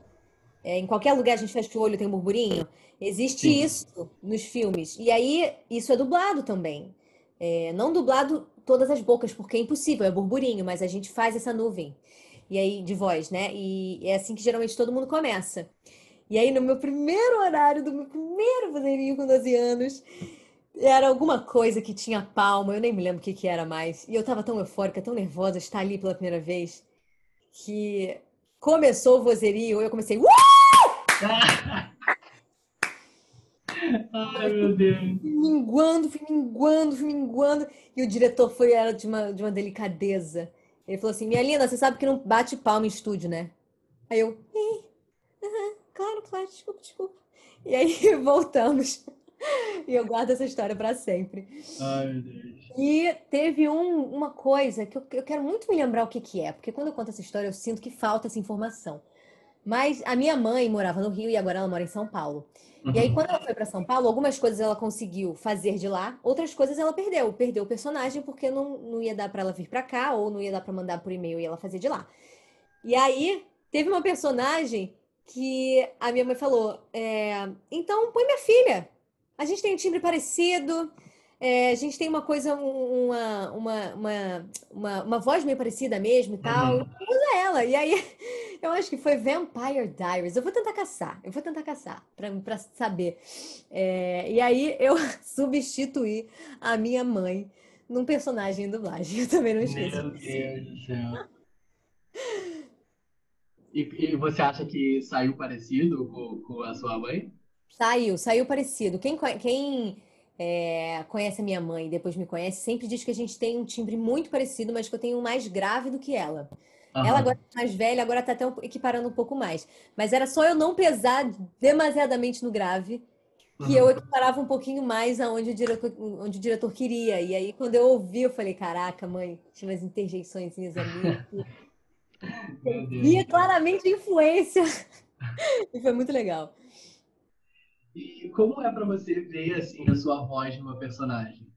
Speaker 2: é, em qualquer lugar, a gente fecha o olho, tem um burburinho. Existe
Speaker 1: sim.
Speaker 2: isso nos filmes. E aí, isso é dublado também. É, não dublado todas as bocas, porque é impossível, é burburinho, mas a gente faz essa nuvem. E aí, de voz, né? E é assim que geralmente todo mundo começa. E aí, no meu primeiro horário, do meu primeiro vozerio com 12 anos, era alguma coisa que tinha palma, eu nem me lembro o que que era mais. E eu tava tão eufórica, tão nervosa de estar ali pela primeira vez, que começou o vozerio, eu comecei, "Uh!"
Speaker 1: Ai, meu Deus.
Speaker 2: fui minguando, fui minguando, fui minguando. E o diretor foi era de uma, de uma delicadeza. Ele falou assim: Minha linda, você sabe que não bate palma em estúdio, né? Aí eu, "Ih, aham, claro, claro, desculpa, desculpa. E aí voltamos. E eu guardo essa história para sempre.
Speaker 1: Ai, meu Deus.
Speaker 2: E teve um- uma coisa que eu, eu quero muito me lembrar o que que é, porque quando eu conto essa história eu sinto que falta essa informação. Mas a minha mãe morava no Rio e agora ela mora em São Paulo. E aí,
Speaker 1: Uhum.
Speaker 2: quando ela foi para São Paulo, algumas coisas ela conseguiu fazer de lá, outras coisas ela perdeu. Perdeu o personagem porque não, não ia dar para ela vir para cá, ou não ia dar para mandar por e-mail e ela fazer de lá. E aí, teve uma personagem que a minha mãe falou: é, então põe minha filha. A gente tem um timbre parecido, é, a gente tem uma coisa, um- uma, uma, uma, uma, uma voz meio parecida mesmo e tal.
Speaker 1: Uhum.
Speaker 2: Usa ela. E aí, eu acho que foi Vampire Diaries. Eu vou tentar caçar, eu vou tentar caçar pra saber. É, e aí, eu substituí a minha mãe num personagem em dublagem. Eu também não esqueço
Speaker 1: Meu. Deus do céu. E, e você acha que saiu parecido com, com a sua mãe?
Speaker 2: Saiu, saiu parecido. Quem, quem é, conhece a minha mãe e depois me conhece, sempre diz que a gente tem um timbre muito parecido, mas que eu tenho um mais grave do que ela. Ela
Speaker 1: Aham.
Speaker 2: agora é mais velha, agora tá até equiparando um pouco mais. Mas era só eu não pesar demasiadamente no grave, que
Speaker 1: Uhum.
Speaker 2: eu equiparava um pouquinho mais aonde o diretor, onde o diretor queria. E aí, quando eu ouvi, eu falei, caraca, mãe, tinha umas interjeiçõezinhas ali. Via claramente influência. E foi muito legal.
Speaker 1: E como é pra você ver assim a sua voz numa personagem?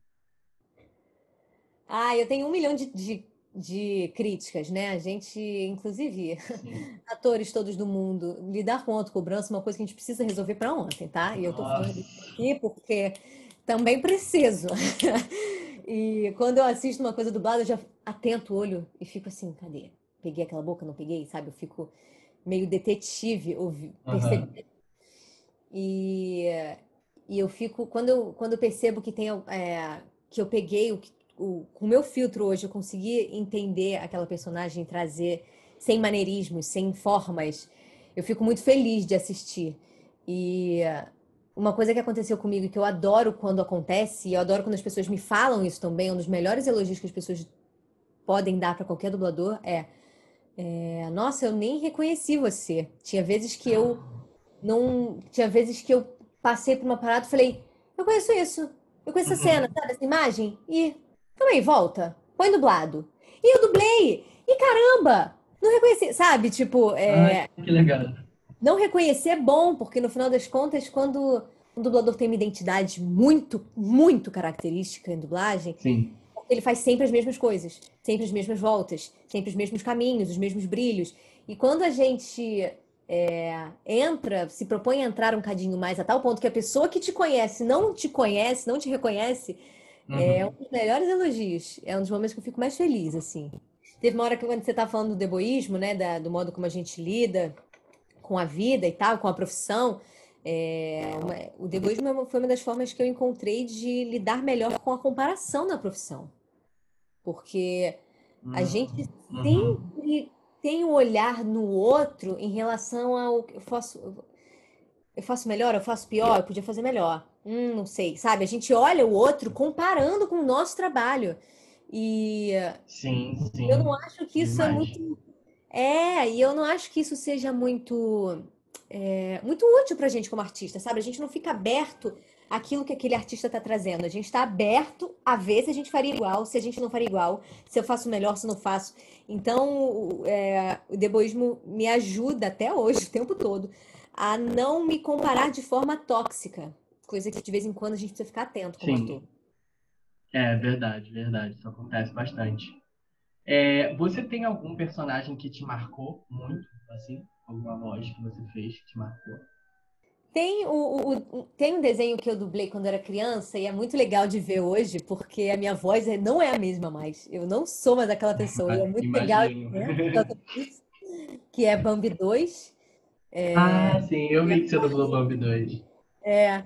Speaker 2: Ah, eu tenho um milhão de, de, de críticas, né? A gente, inclusive, atores todos do mundo, lidar com autocobrança é uma coisa que a gente precisa resolver para ontem, tá? E eu tô falando isso aqui porque também preciso. E quando eu assisto uma coisa dublada, eu já atento o olho e fico assim, cadê? Peguei aquela boca, não peguei, sabe? Eu fico meio detetive, ouvi,
Speaker 1: Aham.
Speaker 2: percebi. E, e eu fico, quando eu, quando eu percebo que tem, é, que eu peguei o, o, com o meu filtro hoje, eu consegui entender aquela personagem, trazer sem maneirismos, sem formas, eu fico muito feliz de assistir. E uma coisa que aconteceu comigo e que eu adoro quando acontece, e eu adoro quando as pessoas me falam isso também, um dos melhores elogios que as pessoas podem dar para qualquer dublador é, é, nossa, eu nem reconheci você. Tinha vezes que eu não, tinha vezes que eu passei por uma parada e falei, eu conheço isso, eu conheço essa cena, sabe, essa imagem? E, calma aí, volta, põe dublado. E eu dublei! E caramba! Não reconheci, sabe? Tipo, é,
Speaker 1: Ai, que legal.
Speaker 2: não reconhecer é bom, porque no final das contas, quando um dublador tem uma identidade muito, muito característica em dublagem,
Speaker 1: Sim.
Speaker 2: Ele faz sempre as mesmas coisas, sempre as mesmas voltas, sempre os mesmos caminhos, os mesmos brilhos. E quando a gente é, entra, se propõe a entrar um cadinho mais a tal ponto que a pessoa que te conhece não te conhece, não te reconhece, é
Speaker 1: Uhum.
Speaker 2: um dos melhores elogios. É um dos momentos que eu fico mais feliz, assim. Teve uma hora que quando você tá falando do deboísmo, né, da- do modo como a gente lida com a vida e tal, com a profissão, é, uma- o deboísmo é foi uma das formas que eu encontrei de lidar melhor com a comparação na profissão. Porque a gente
Speaker 1: Uhum.
Speaker 2: sempre tem um olhar no outro em relação ao eu faço eu faço melhor, eu faço pior, eu podia fazer melhor. Hum, não sei, sabe? A gente olha o outro comparando com o nosso trabalho. E
Speaker 1: Sim, sim.
Speaker 2: eu não acho que isso é muito. É, e eu não acho que isso seja muito é, muito útil pra gente como artista, sabe? A gente não fica aberto àquilo que aquele artista está trazendo. A gente está aberto a ver se a gente faria igual, se a gente não faria igual, se eu faço melhor, se não faço. Então, é, o deboísmo me ajuda até hoje, o tempo todo, a não me comparar de forma tóxica. Coisa que de vez em quando a gente precisa ficar atento como
Speaker 1: Sim.
Speaker 2: ator.
Speaker 1: É verdade, verdade. Isso acontece bastante. É, você tem algum personagem que te marcou muito, assim? Alguma voz que você fez que te marcou?
Speaker 2: Tem, o, o- o- tem um desenho que eu dublei quando era criança e é muito legal de ver hoje, porque a minha voz é- não é a mesma mais. Eu não sou mais aquela pessoa. É muito legal
Speaker 1: Imagino.
Speaker 2: disso, que é Bambi 2.
Speaker 1: Ah, sim, eu vi que você dublou Bambi 2.
Speaker 2: É,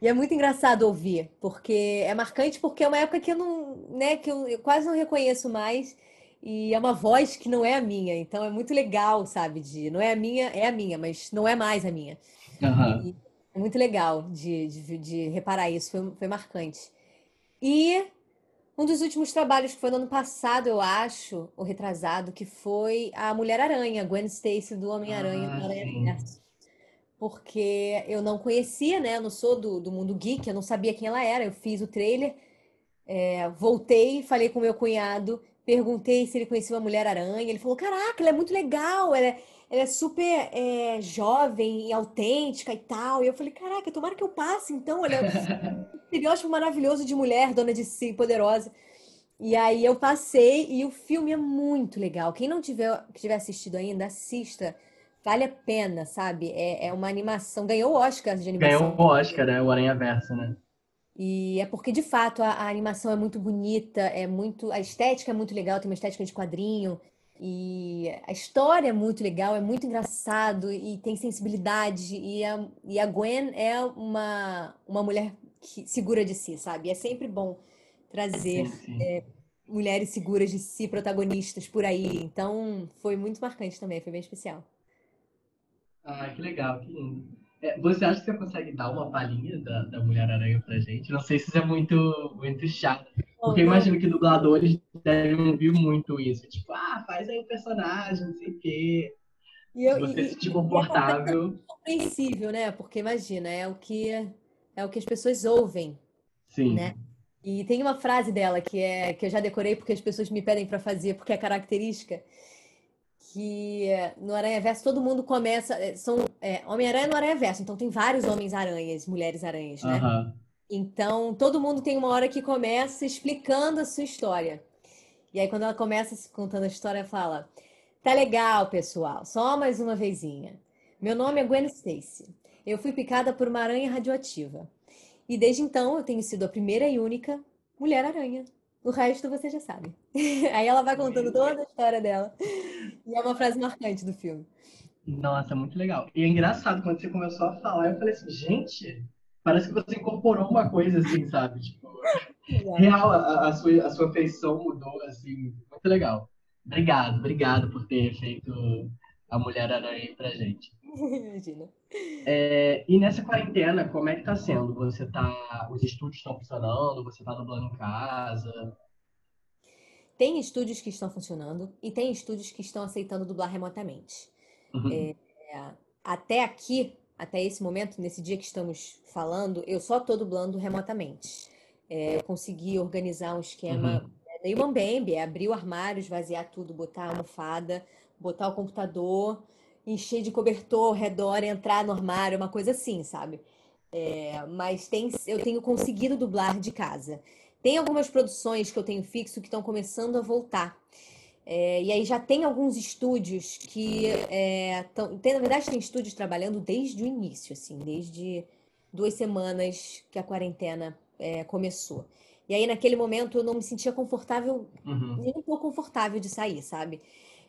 Speaker 2: e é muito engraçado ouvir, porque é marcante porque é uma época que eu não, né, que eu, eu quase não reconheço mais e é uma voz que não é a minha, então é muito legal, sabe, de, não é a minha, é a minha, mas não é mais a minha.
Speaker 1: Aham.
Speaker 2: É muito legal de, de, de reparar isso, foi, foi marcante. E um dos últimos trabalhos que foi no ano passado, eu acho, ou retrasado, que foi a Mulher-Aranha, Gwen Stacy do Homem-Aranha
Speaker 1: Ah.
Speaker 2: Aranha-Verso. Porque eu não conhecia, né? Eu não sou do, do mundo geek, eu não sabia quem ela era. Eu fiz o trailer, é, voltei, falei com meu cunhado, perguntei se ele conhecia uma Mulher-Aranha. Ele falou: Caraca, ela é muito legal, ela é, ela é super é, jovem e autêntica e tal. E eu falei: Caraca, tomara que eu passe, então. Ela é um estereótipo maravilhoso de mulher, dona de si, poderosa. E aí eu passei e o filme é muito legal. Quem não tiver, que tiver assistido ainda, assista. Vale a pena, sabe? É, é uma animação. Ganhou o Oscar de
Speaker 1: Ganhou
Speaker 2: animação.
Speaker 1: o Oscar, né? O Aranha Verso, né?
Speaker 2: E é porque, de fato, a, a animação é muito bonita, é muito, a estética é muito legal, tem uma estética de quadrinho, e a história é muito legal, é muito engraçado, e tem sensibilidade, e a, e a Gwen é uma, uma mulher que, segura de si, sabe? E é sempre bom trazer
Speaker 1: Sim, sim.
Speaker 2: mulheres seguras de si, protagonistas por aí. Então, foi muito marcante também, foi bem especial.
Speaker 1: Ah, que legal, que lindo. É, você acha que você consegue dar uma palhinha da, da Mulher-Aranha pra gente? Não sei se isso é muito, muito chato. Porque eu imagino que dubladores devem ouvir muito isso. Tipo, ah, faz aí o personagem, não sei o quê.
Speaker 2: E eu,
Speaker 1: você se sentir
Speaker 2: e-
Speaker 1: confortável.
Speaker 2: compreensível, né? Porque imagina, é o que é o que as pessoas ouvem,
Speaker 1: Sim.
Speaker 2: né? E tem uma frase dela que é que eu já decorei porque as pessoas me pedem para fazer, porque é característica, que é, no Aranha Verso todo mundo começa, é, são é, Homem-Aranha no Aranha Verso, então tem vários homens-aranhas, mulheres-aranhas, né?
Speaker 1: Aham.
Speaker 2: Então, todo mundo tem uma hora que começa explicando a sua história. E aí, quando ela começa contando a história, fala: Tá legal, pessoal, só mais uma vezinha. Meu nome é Gwen Stacy. Eu fui picada por uma aranha radioativa. E desde então eu tenho sido a primeira e única mulher-aranha. O resto você já sabe. Aí ela vai contando toda a história dela. E é uma frase marcante do filme.
Speaker 1: Nossa, muito legal. E é engraçado, quando você começou a falar, eu falei assim, gente, parece que você incorporou uma coisa assim, sabe? Tipo, real, a, a sua, a sua feição mudou, assim, muito legal. Obrigado, obrigado por ter feito a Mulher-Aranha aí pra gente.
Speaker 2: Imagina.
Speaker 1: É, e nessa quarentena, como é que tá sendo? Você tá. Os estúdios estão funcionando? Você tá dublando em casa?
Speaker 2: Tem estúdios que estão funcionando e tem estúdios que estão aceitando dublar remotamente.
Speaker 1: Uhum.
Speaker 2: Até aqui, até esse momento, nesse dia que estamos falando, eu só estou dublando remotamente. É, eu consegui organizar um esquema
Speaker 1: Uhum.
Speaker 2: é, da Human Bambi, é abrir o armário, esvaziar tudo, botar a almofada, botar o computador, encher de cobertor ao redor, entrar no armário, uma coisa assim, sabe? É, mas tem, eu tenho conseguido dublar de casa. Tem algumas produções que eu tenho fixo que estão começando a voltar. É, e aí já tem alguns estúdios que é, tão, tem, na verdade tem estúdios trabalhando desde o início, assim, desde duas semanas que a quarentena é, começou. E aí naquele momento eu não me sentia confortável,
Speaker 1: Uhum.
Speaker 2: nem um pouco confortável de sair, sabe?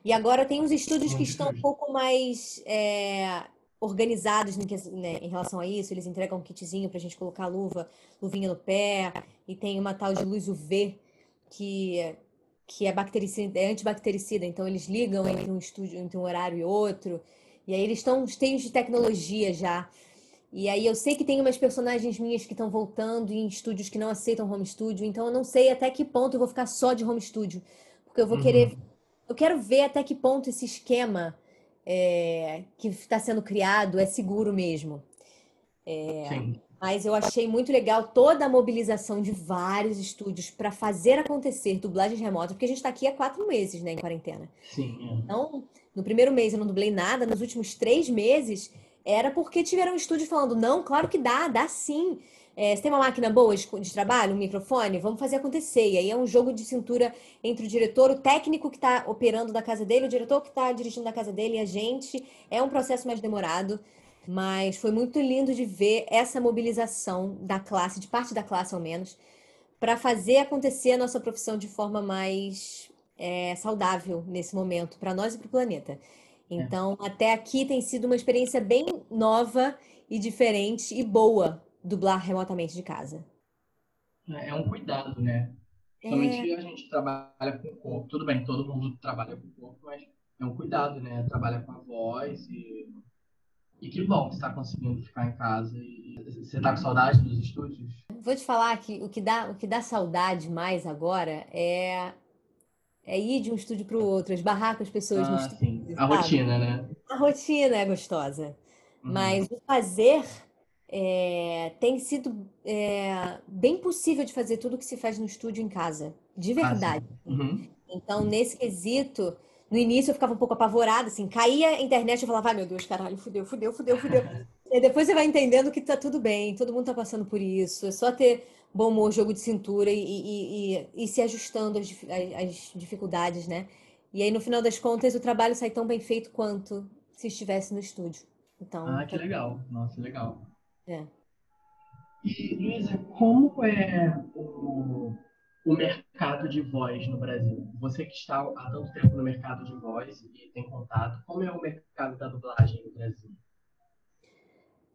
Speaker 2: E agora tem uns estúdios que estão um pouco mais é, organizados em, né, em relação a isso. Eles entregam um kitzinho pra gente colocar a luva, luvinha no pé, e tem uma tal de luz UV que que é bactericida, é antibactericida, então eles ligam entre um estúdio, entre um horário e outro, e aí eles estão cheios de tecnologia já. E aí eu sei que tem umas personagens minhas que estão voltando em estúdios que não aceitam home studio, então eu não sei até que ponto eu vou ficar só de home studio, porque eu vou querer,
Speaker 1: Uhum.
Speaker 2: Eu quero ver até que ponto esse esquema é, que está sendo criado é seguro mesmo. É. Mas eu achei muito legal toda a mobilização de vários estúdios para fazer acontecer dublagens remotas, porque a gente está aqui há quatro meses, né, em quarentena.
Speaker 1: Sim. É.
Speaker 2: Então, no primeiro mês eu não dublei nada, nos últimos três meses era porque tiveram um estúdio falando: não, claro que dá, dá sim. É, você tem uma máquina boa de, de, trabalho, um microfone? Vamos fazer acontecer. E aí é um jogo de cintura entre o diretor, o técnico que está operando da casa dele, o diretor que está dirigindo da casa dele e a gente. É um processo mais demorado. Mas foi muito lindo de ver essa mobilização da classe, de parte da classe ao menos, para fazer acontecer a nossa profissão de forma mais é, saudável nesse momento, para nós e para o planeta. É. Então, é. até aqui tem sido uma experiência bem nova e diferente e boa dublar remotamente de casa.
Speaker 1: É, é um cuidado, né? Somente é... a gente trabalha com o corpo. Tudo bem, todo mundo trabalha com o corpo, mas é um cuidado, né? Trabalha com a voz e e que bom que você está conseguindo ficar em casa. E você está com saudade dos estúdios?
Speaker 2: Vou te falar que o que dá, o que dá saudade mais agora é, é ir de um estúdio para o outro, esbarrar com as pessoas
Speaker 1: ah,
Speaker 2: no
Speaker 1: estúdio. Sim. A rotina, né?
Speaker 2: A rotina é gostosa. Uhum. Mas o fazer é, tem sido é, bem possível de fazer tudo que se faz no estúdio em casa. De ah, verdade.
Speaker 1: Ah, uhum.
Speaker 2: Então, nesse quesito no início eu ficava um pouco apavorada, assim, caía a internet eu falava, ai meu Deus, caralho, fudeu, fudeu, fudeu, fudeu. e depois você vai entendendo que tá tudo bem, todo mundo tá passando por isso, é só ter bom humor, jogo de cintura e, e, e, e se ajustando às, às dificuldades, né? E aí, no final das contas, o trabalho sai tão bem feito quanto se estivesse no estúdio. Então,
Speaker 1: ah, que tá... legal. Nossa, legal.
Speaker 2: É.
Speaker 1: E, Luísa, como é o, o mercado de voz no Brasil? Você que está há tanto tempo no mercado de voz e tem contato, como é o mercado da dublagem no Brasil?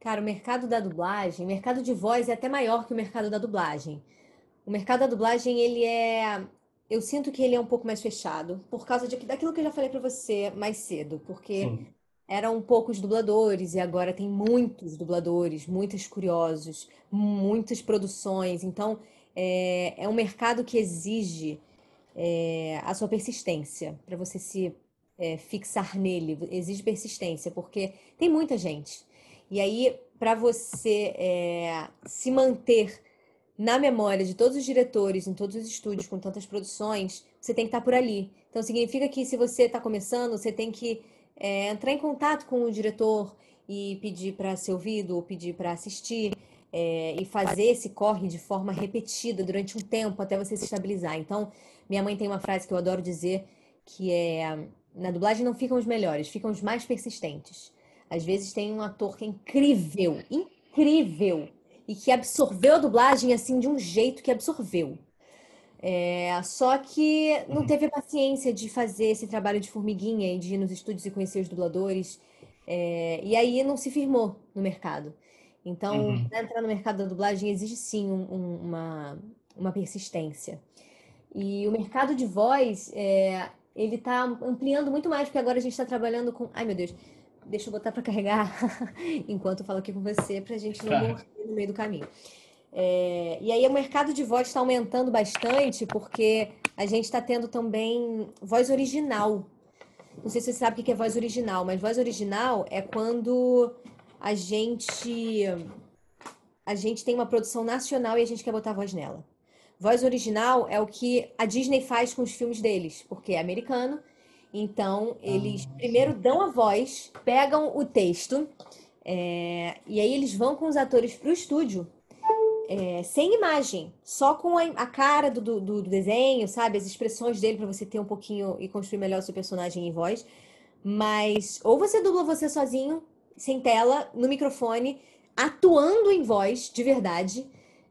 Speaker 2: Cara, o mercado da dublagem, o mercado de voz é até maior que o mercado da dublagem. O mercado da dublagem, ele é. Eu sinto que ele é um pouco mais fechado, por causa de, daquilo que eu já falei para você mais cedo, porque Sim. Eram poucos dubladores e agora tem muitos dubladores, muitos curiosos, muitas produções. Então, é, é um mercado que exige é, a sua persistência, para você se é, fixar nele, exige persistência, porque tem muita gente. E aí, para você é, se manter na memória de todos os diretores, em todos os estúdios, com tantas produções, você tem que estar tá por ali. Então, significa que se você está começando, você tem que é, entrar em contato com o diretor e pedir para ser ouvido, ou pedir para assistir é, e fazer esse corre de forma repetida durante um tempo até você se estabilizar. Então, minha mãe tem uma frase que eu adoro dizer, que é na dublagem não ficam os melhores, ficam os mais persistentes. Às vezes tem um ator que é incrível, incrível, e que absorveu a dublagem assim de um jeito que absorveu. É, só que não teve a paciência de fazer esse trabalho de formiguinha e de ir nos estúdios e conhecer os dubladores. É, e aí não se firmou no mercado. Então, uhum. para entrar no mercado da dublagem exige sim um, um, uma, uma persistência. E o mercado de voz, é, ele está ampliando muito mais, porque agora a gente está trabalhando com. Ai, meu Deus, deixa eu botar para carregar enquanto eu falo aqui com você, para a gente não morrer no meio do caminho. É, e aí o mercado de voz está aumentando bastante, porque a gente está tendo também voz original. Não sei se você sabe o que é voz original, mas voz original é quando a gente a gente tem uma produção nacional e a gente quer botar voz nela. Voz original é o que a Disney faz com os filmes deles, porque é americano. Então, eles ah, primeiro dão a voz, pegam o texto, é, e aí eles vão com os atores para o estúdio, é, sem imagem, só com a, a cara do, do, do, desenho, sabe? As expressões dele para você ter um pouquinho e construir melhor o seu personagem em voz. Mas ou você dubla você sozinho, sem tela, no microfone, atuando em voz, de verdade.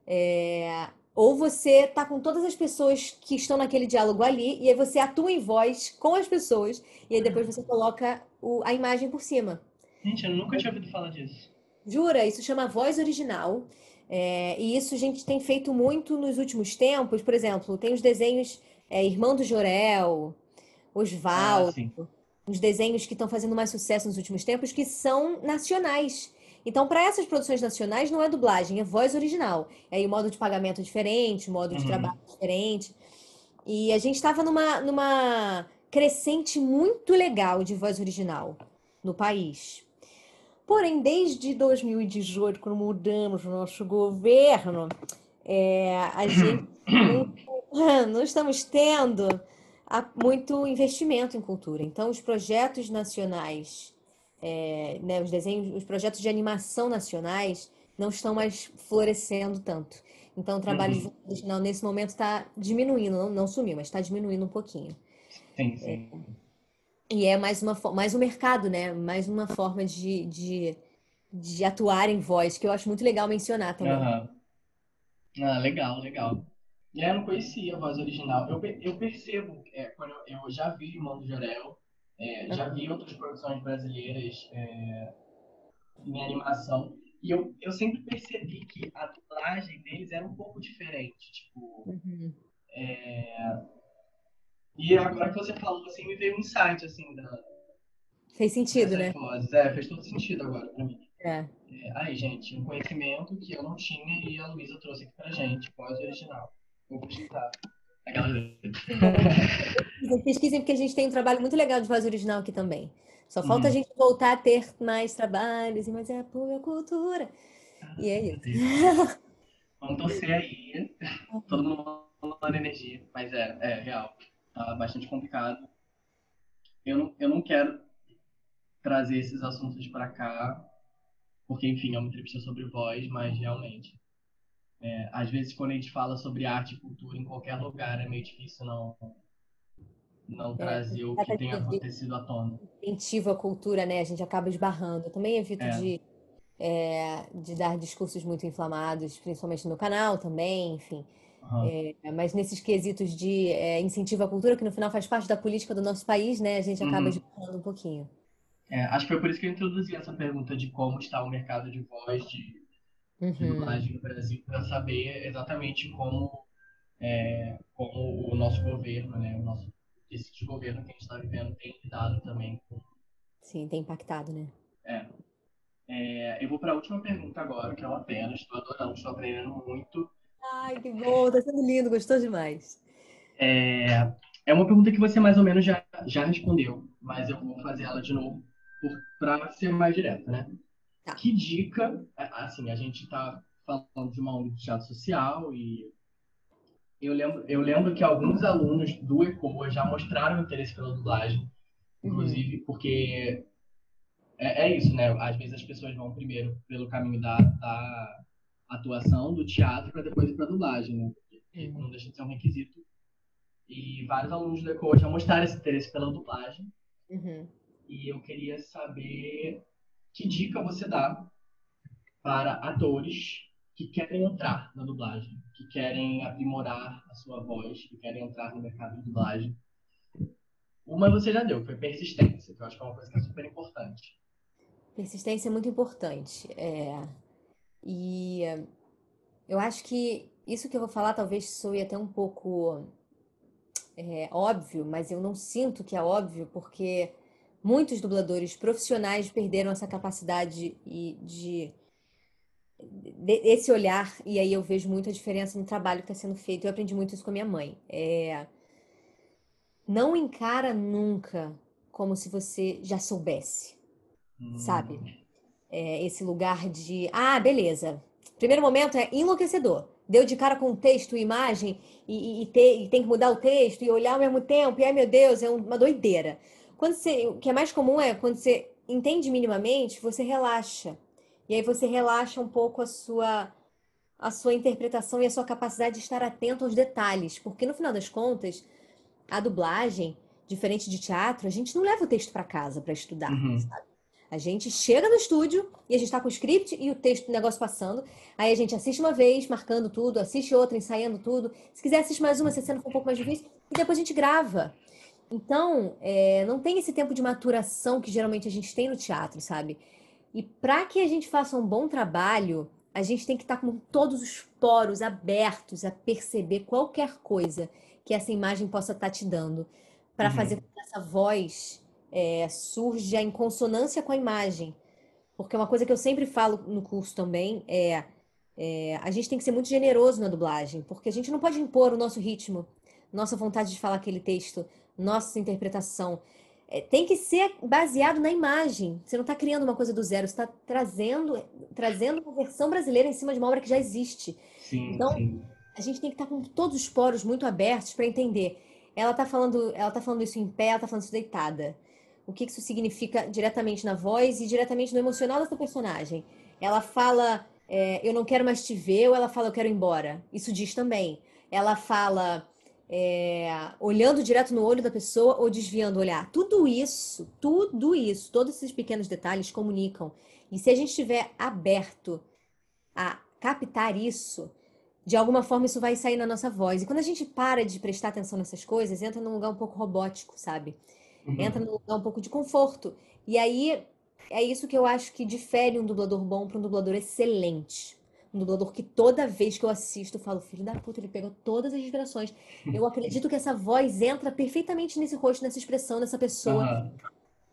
Speaker 2: É... Ou você tá com todas as pessoas que estão naquele diálogo ali, e aí você atua em voz com as pessoas, e aí depois você coloca o, a imagem por cima.
Speaker 1: Gente, eu nunca tinha ouvido falar disso.
Speaker 2: Jura? Isso chama voz original. É, e isso a gente tem feito muito nos últimos tempos. Por exemplo, tem os desenhos é, Irmão do Jorel, Osvaldo. Ah, uns desenhos que estão fazendo mais sucesso nos últimos tempos, que são nacionais. Então, para essas produções nacionais, não é dublagem, é voz original. É aí o modo de pagamento diferente, o modo de uhum. trabalho diferente. E a gente estava numa, numa crescente muito legal de voz original. no país. Porém, desde 2018, quando mudamos o nosso governo, é, a gente não, estamos tendo muito investimento em cultura. Então, os projetos nacionais, é, né, os desenhos, os projetos de animação nacionais não estão mais florescendo tanto. Então, o trabalho uhum. original nesse momento está diminuindo, não, não, sumiu, mas está diminuindo um pouquinho.
Speaker 1: Sim, sim.
Speaker 2: É, e é mais uma mais um mercado, né? Mais uma forma de, de, de atuar em voz, que eu acho muito legal mencionar também.
Speaker 1: Uhum. Ah, legal, legal. E eu não conhecia a voz original. Eu, eu percebo, é, quando eu, eu, já vi Irmão do Jorel, é, já vi outras produções brasileiras é, em animação, e eu, eu sempre percebi que a dublagem deles era um pouco diferente. Tipo, uhum. é... E agora que você falou, assim, me veio um insight, assim, da...
Speaker 2: Fez sentido, né?
Speaker 1: Vozes. É, fez todo sentido agora pra mim.
Speaker 2: É.
Speaker 1: é. Aí, gente, um conhecimento que eu não tinha e a Luísa trouxe aqui pra gente, voz original. Vou pesquisar.
Speaker 2: Pesquisem, porque a gente tem um trabalho muito legal de voz original aqui também. Só falta uhum. a gente voltar a ter mais trabalhos, mas é pura cultura. E é isso.
Speaker 1: Vamos torcer aí. Todo mundo mandando energia. Mas é, é real. Tá bastante complicado. Eu não, eu não quero trazer esses assuntos para cá, porque, enfim, é uma entrevista sobre voz, mas realmente é, às vezes, quando a gente fala sobre arte e cultura em qualquer lugar, é meio difícil não, não é, trazer o que tem acontecido à tona.
Speaker 2: Incentivo a cultura, né? A gente acaba esbarrando. Eu também evito é. de, é, de dar discursos muito inflamados, principalmente no canal também, enfim. Uhum. É, mas nesses quesitos de é, incentivo à cultura, que no final faz parte da política do nosso país, né? A gente acaba uhum. um pouquinho.
Speaker 1: É, acho que foi por isso que eu introduzi essa pergunta de como está o mercado de voz, de uhum. de dublagem no Brasil para saber exatamente como, é, como o nosso governo, né, o nosso esse de governo que a gente está vivendo tem lidado também com.
Speaker 2: Sim, tem impactado, né?
Speaker 1: É. é eu vou para a última pergunta agora, que é uma pena. Estou adorando, estou aprendendo muito.
Speaker 2: Ai, que bom, está sendo lindo, gostou demais.
Speaker 1: É, é uma pergunta que você mais ou menos já, já respondeu, mas eu vou fazer ela de novo para ser mais direta, né? Tá. Que dica, é, assim, a gente está falando de uma ONG de teatro social e eu lembro, eu lembro que alguns alunos do ECOA já mostraram interesse pela dublagem, inclusive uhum. porque é, é, isso, né? Às vezes as pessoas vão primeiro pelo caminho da, da atuação, do teatro, para depois ir para dublagem, né? Porque uhum. não deixa de ser um requisito. E vários alunos do ECOA já mostraram esse interesse pela dublagem. Uhum. E eu queria saber que dica você dá para atores que querem entrar na dublagem, que querem aprimorar a sua voz, que querem entrar no mercado de dublagem? Uma você já deu, foi persistência, que eu acho que é uma coisa que é super importante.
Speaker 2: Persistência é muito importante. É... E eu acho que isso que eu vou falar talvez soe até um pouco é, óbvio, mas eu não sinto que é óbvio, porque muitos dubladores profissionais perderam essa capacidade de, de, de, esse olhar e aí eu vejo muita diferença no trabalho que está sendo feito. Eu aprendi muito isso com a minha mãe. É, não encara nunca como se você já soubesse, hum. sabe? É, esse lugar de ah, beleza. Primeiro momento é enlouquecedor. Deu de cara com texto e imagem e, e, e tem que mudar o texto e olhar ao mesmo tempo. E ai meu Deus, é uma doideira. Quando você, o que é mais comum é quando você entende minimamente, você relaxa. E aí você relaxa um pouco a sua a sua interpretação e a sua capacidade de estar atento aos detalhes, porque no final das contas, a dublagem, diferente de teatro, a gente não leva o texto para casa para estudar, uhum. sabe? A gente chega no estúdio e a gente está com o script e o texto do negócio passando. Aí a gente assiste uma vez, marcando tudo, assiste outra, ensaiando tudo. Se quiser, assiste mais uma, se a cena for um pouco mais difícil. E depois a gente grava. Então, é, não tem esse tempo de maturação que geralmente a gente tem no teatro, sabe? E para que a gente faça um bom trabalho, a gente tem que estar tá com todos os poros abertos a perceber qualquer coisa que essa imagem possa estar tá te dando, para uhum. fazer com que essa voz é, surja em consonância com a imagem. Porque uma coisa que eu sempre falo no curso também é, é a gente tem que ser muito generoso na dublagem, porque a gente não pode impor o nosso ritmo, nossa vontade de falar aquele texto, nossa interpretação. é, tem que ser baseado na imagem. Você não está criando uma coisa do zero, você está trazendo, trazendo uma versão brasileira em cima de uma obra que já existe.
Speaker 1: Sim,
Speaker 2: então,
Speaker 1: sim.
Speaker 2: a gente tem que estar tá com todos os poros muito abertos para entender. Ela está falando, ela tá falando isso em pé, ela está falando isso deitada. O que isso significa diretamente na voz e diretamente no emocional dessa personagem. Ela fala, é, eu não quero mais te ver, ou ela fala, eu quero ir embora. Isso diz também. Ela fala, é, olhando direto no olho da pessoa ou desviando o olhar. Tudo isso, tudo isso, todos esses pequenos detalhes comunicam. E se a gente estiver aberto a captar isso, de alguma forma isso vai sair na nossa voz. E quando a gente para de prestar atenção nessas coisas, entra num lugar um pouco robótico, sabe? Uhum. Entra num lugar um pouco de conforto. E aí é isso que eu acho que difere um dublador bom para um dublador excelente um dublador que toda vez que eu assisto eu falo, filho da puta, ele pegou todas as inspirações. Eu acredito que essa voz entra perfeitamente nesse rosto, nessa expressão dessa pessoa. Uhum.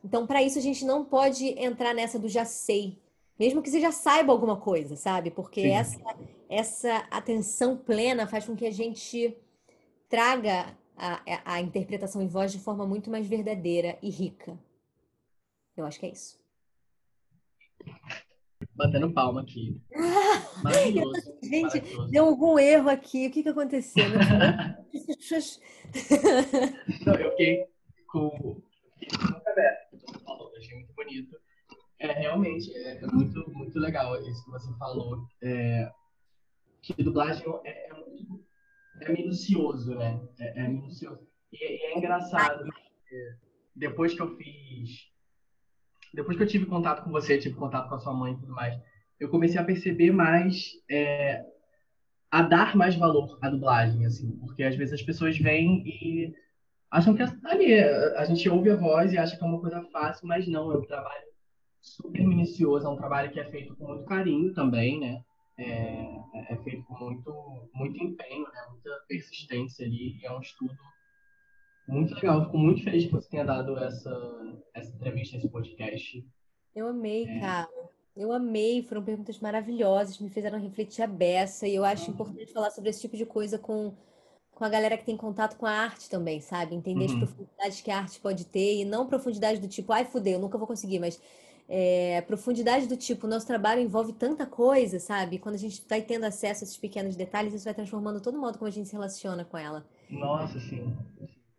Speaker 2: Então, para isso, a gente não pode entrar nessa do já sei. Mesmo que você já saiba alguma coisa, sabe? Porque essa, essa atenção plena faz com que a gente traga a, a interpretação em voz de forma muito mais verdadeira e rica. Eu acho que é isso
Speaker 1: batendo palma aqui. Maravilhoso.
Speaker 2: Gente, maravilhoso. deu algum erro aqui. O que, que aconteceu?
Speaker 1: Não, eu fiquei com. Falou, achei muito bonito. É, realmente, é, é, muito, muito legal isso que você falou. É, que dublagem é, é, muito, é minucioso, né? É, é minucioso. E, e, é engraçado. Depois que eu fiz depois que eu tive contato com você, tive contato com a sua mãe e tudo mais, eu comecei a perceber mais, é, a dar mais valor à dublagem, assim, porque às vezes as pessoas vêm e acham que ali, a gente ouve a voz e acha que é uma coisa fácil, mas não, é um trabalho super minucioso, é um trabalho que é feito com muito carinho também, né? É, é feito com muito, muito empenho, né? muita persistência ali, e é um estudo muito legal, fico muito feliz que você tenha dado essa, essa entrevista, esse podcast.
Speaker 2: Eu amei, é. cara. Eu amei, foram perguntas maravilhosas, me fizeram refletir a beça, e eu acho uhum. importante falar sobre esse tipo de coisa com, com a galera que tem contato com a arte também, sabe? Entender uhum. as profundidades que a arte pode ter, e não profundidade do tipo, ai, fudeu, eu nunca vou conseguir, mas é, profundidade do tipo, nosso trabalho envolve tanta coisa, sabe? Quando a gente vai tendo acesso a esses pequenos detalhes, isso vai transformando todo modo como a gente se relaciona com ela.
Speaker 1: Nossa, sim.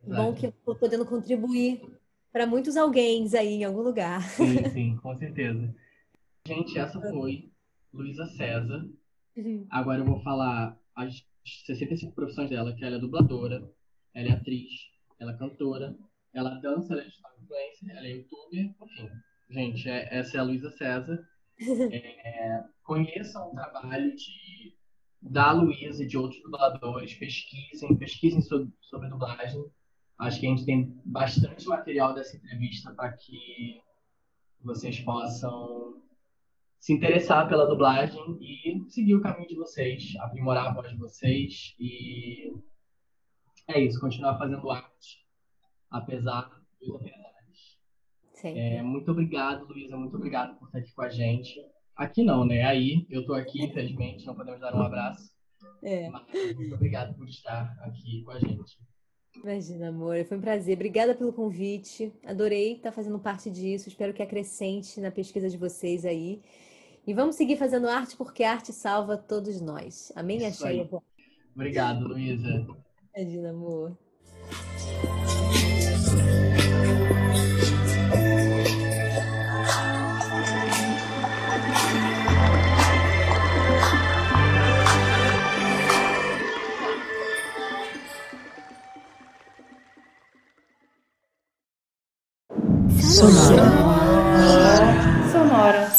Speaker 2: Bom que eu estou podendo contribuir para muitos alguém aí em algum lugar.
Speaker 1: Sim, sim, com certeza. Gente, essa foi Luísa César. Uhum. Agora eu vou falar as 65 profissões dela, que ela é dubladora, ela é atriz, ela é cantora, ela dança, ela é influencer, ela é youtuber, enfim. Gente, é, essa é a Luísa César. É, conheçam o trabalho de, da Luísa e de outros dubladores, pesquisem, pesquisem sobre, sobre dublagem. Acho que a gente tem bastante material dessa entrevista para que vocês possam se interessar pela dublagem e seguir o caminho de vocês, aprimorar a voz de vocês e é isso, continuar fazendo arte, apesar dos apesares. É, muito obrigado, Luísa, muito obrigado por estar aqui com a gente. Aqui não, né? Aí, eu estou aqui, infelizmente, não podemos dar um abraço. É. Mas muito obrigado por estar aqui com a gente.
Speaker 2: Imagina, amor, foi um prazer. Obrigada pelo convite. Adorei estar fazendo parte disso. Espero que acrescente na pesquisa de vocês aí. E vamos seguir fazendo arte porque a arte salva todos nós. Amém,
Speaker 1: Achei. Obrigado, Luísa.
Speaker 2: Imagina, amor.
Speaker 3: Sonora. Sonora.